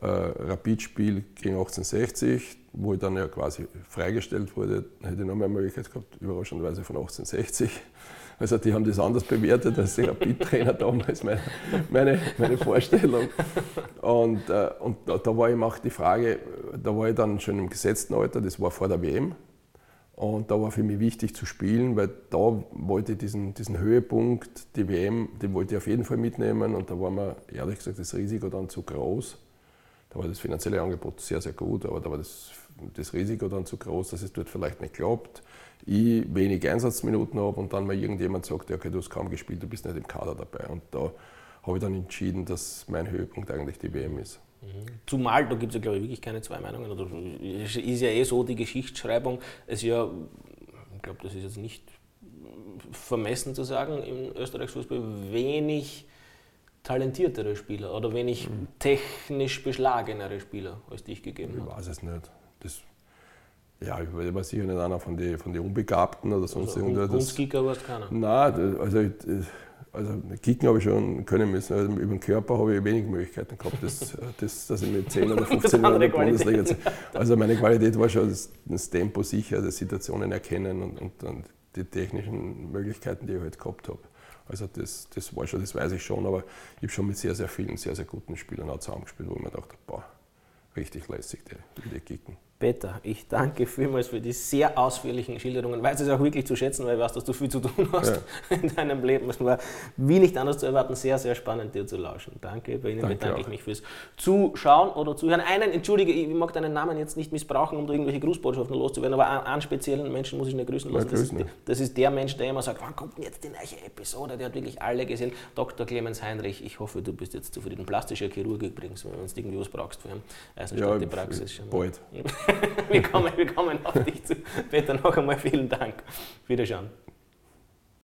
Speaker 2: äh, Rapid-Spiel gegen 1860, wo ich dann ja quasi freigestellt wurde, hätte ich noch mehr Möglichkeit gehabt, überraschenderweise von 1860. [LAUGHS] Also die haben das anders bewertet als die Rapid-Trainer [LAUGHS] damals, meine, meine, meine Vorstellung. Und, äh, und da, da, war eben auch die Frage, da war ich dann schon im gesetzten Alter, das war vor der WM. Und da war für mich wichtig zu spielen, weil da wollte ich diesen, diesen Höhepunkt, die WM, den wollte ich auf jeden Fall mitnehmen. Und da war mir ehrlich gesagt das Risiko dann zu groß da war das finanzielle Angebot sehr, sehr gut, aber da war das, das Risiko dann zu groß, dass es dort vielleicht nicht klappt. Ich wenig Einsatzminuten habe und dann mal irgendjemand sagt, okay, du hast kaum gespielt, du bist nicht im Kader dabei. Und da habe ich dann entschieden, dass mein Höhepunkt eigentlich die WM ist.
Speaker 1: Mhm. Zumal, da gibt es ja glaube ich wirklich keine zwei Meinungen. Oder ist ja eh so, die Geschichtsschreibung ist ja, ich glaube, das ist jetzt nicht vermessen zu sagen, im Österreichs Fußball wenig talentiertere Spieler oder wenig mhm. technisch beschlagenere Spieler als dich gegeben
Speaker 2: hat? Ich weiß es nicht. Das, ja, ich war sicher nicht einer von den von die Unbegabten oder sonst also, irgendwas.
Speaker 1: Kicker warst keiner?
Speaker 2: Nein, also, also Kicken habe ich schon können müssen. Also über den Körper habe ich wenig Möglichkeiten gehabt, das, [LAUGHS] das, dass ich mit 10 oder 15 Jahren in der Bundesliga. Also meine Qualität war schon das, das Tempo sicher, das Situationen erkennen und, und, und die technischen Möglichkeiten, die ich halt gehabt habe. Also das, das war schon, das weiß ich schon, aber ich habe schon mit sehr, sehr vielen, sehr, sehr guten Spielern auch zusammengespielt, wo ich mir dachte, boah, richtig lässig, die, die Kicken.
Speaker 1: Peter, ich danke vielmals für die sehr ausführlichen Schilderungen. Weiß es auch wirklich zu schätzen, weil ich weiß, dass du viel zu tun hast ja. [LAUGHS] in deinem Leben. Es war wie nicht anders zu erwarten, sehr, sehr spannend, dir zu lauschen. Danke. Bei Ihnen danke bedanke auch. ich mich fürs Zuschauen oder Zuhören. Einen, entschuldige, ich mag deinen Namen jetzt nicht missbrauchen, um da irgendwelche Grußbotschaften loszuwerden, aber einen, einen speziellen Menschen muss ich nicht grüßen lassen. Das ist, das ist, der Mensch, der immer sagt, wann kommt denn jetzt die neue Episode? Der hat wirklich alle gesehen. Dr. Clemens Heinrich, ich hoffe, du bist jetzt zufrieden. Plastischer Chirurg übrigens, wenn du irgendwie was brauchst für
Speaker 2: einen ja, die Praxis. Bald.
Speaker 1: Wir, kommen, wir kommen auf dich zu. Peter, noch einmal vielen Dank. Wiederschauen.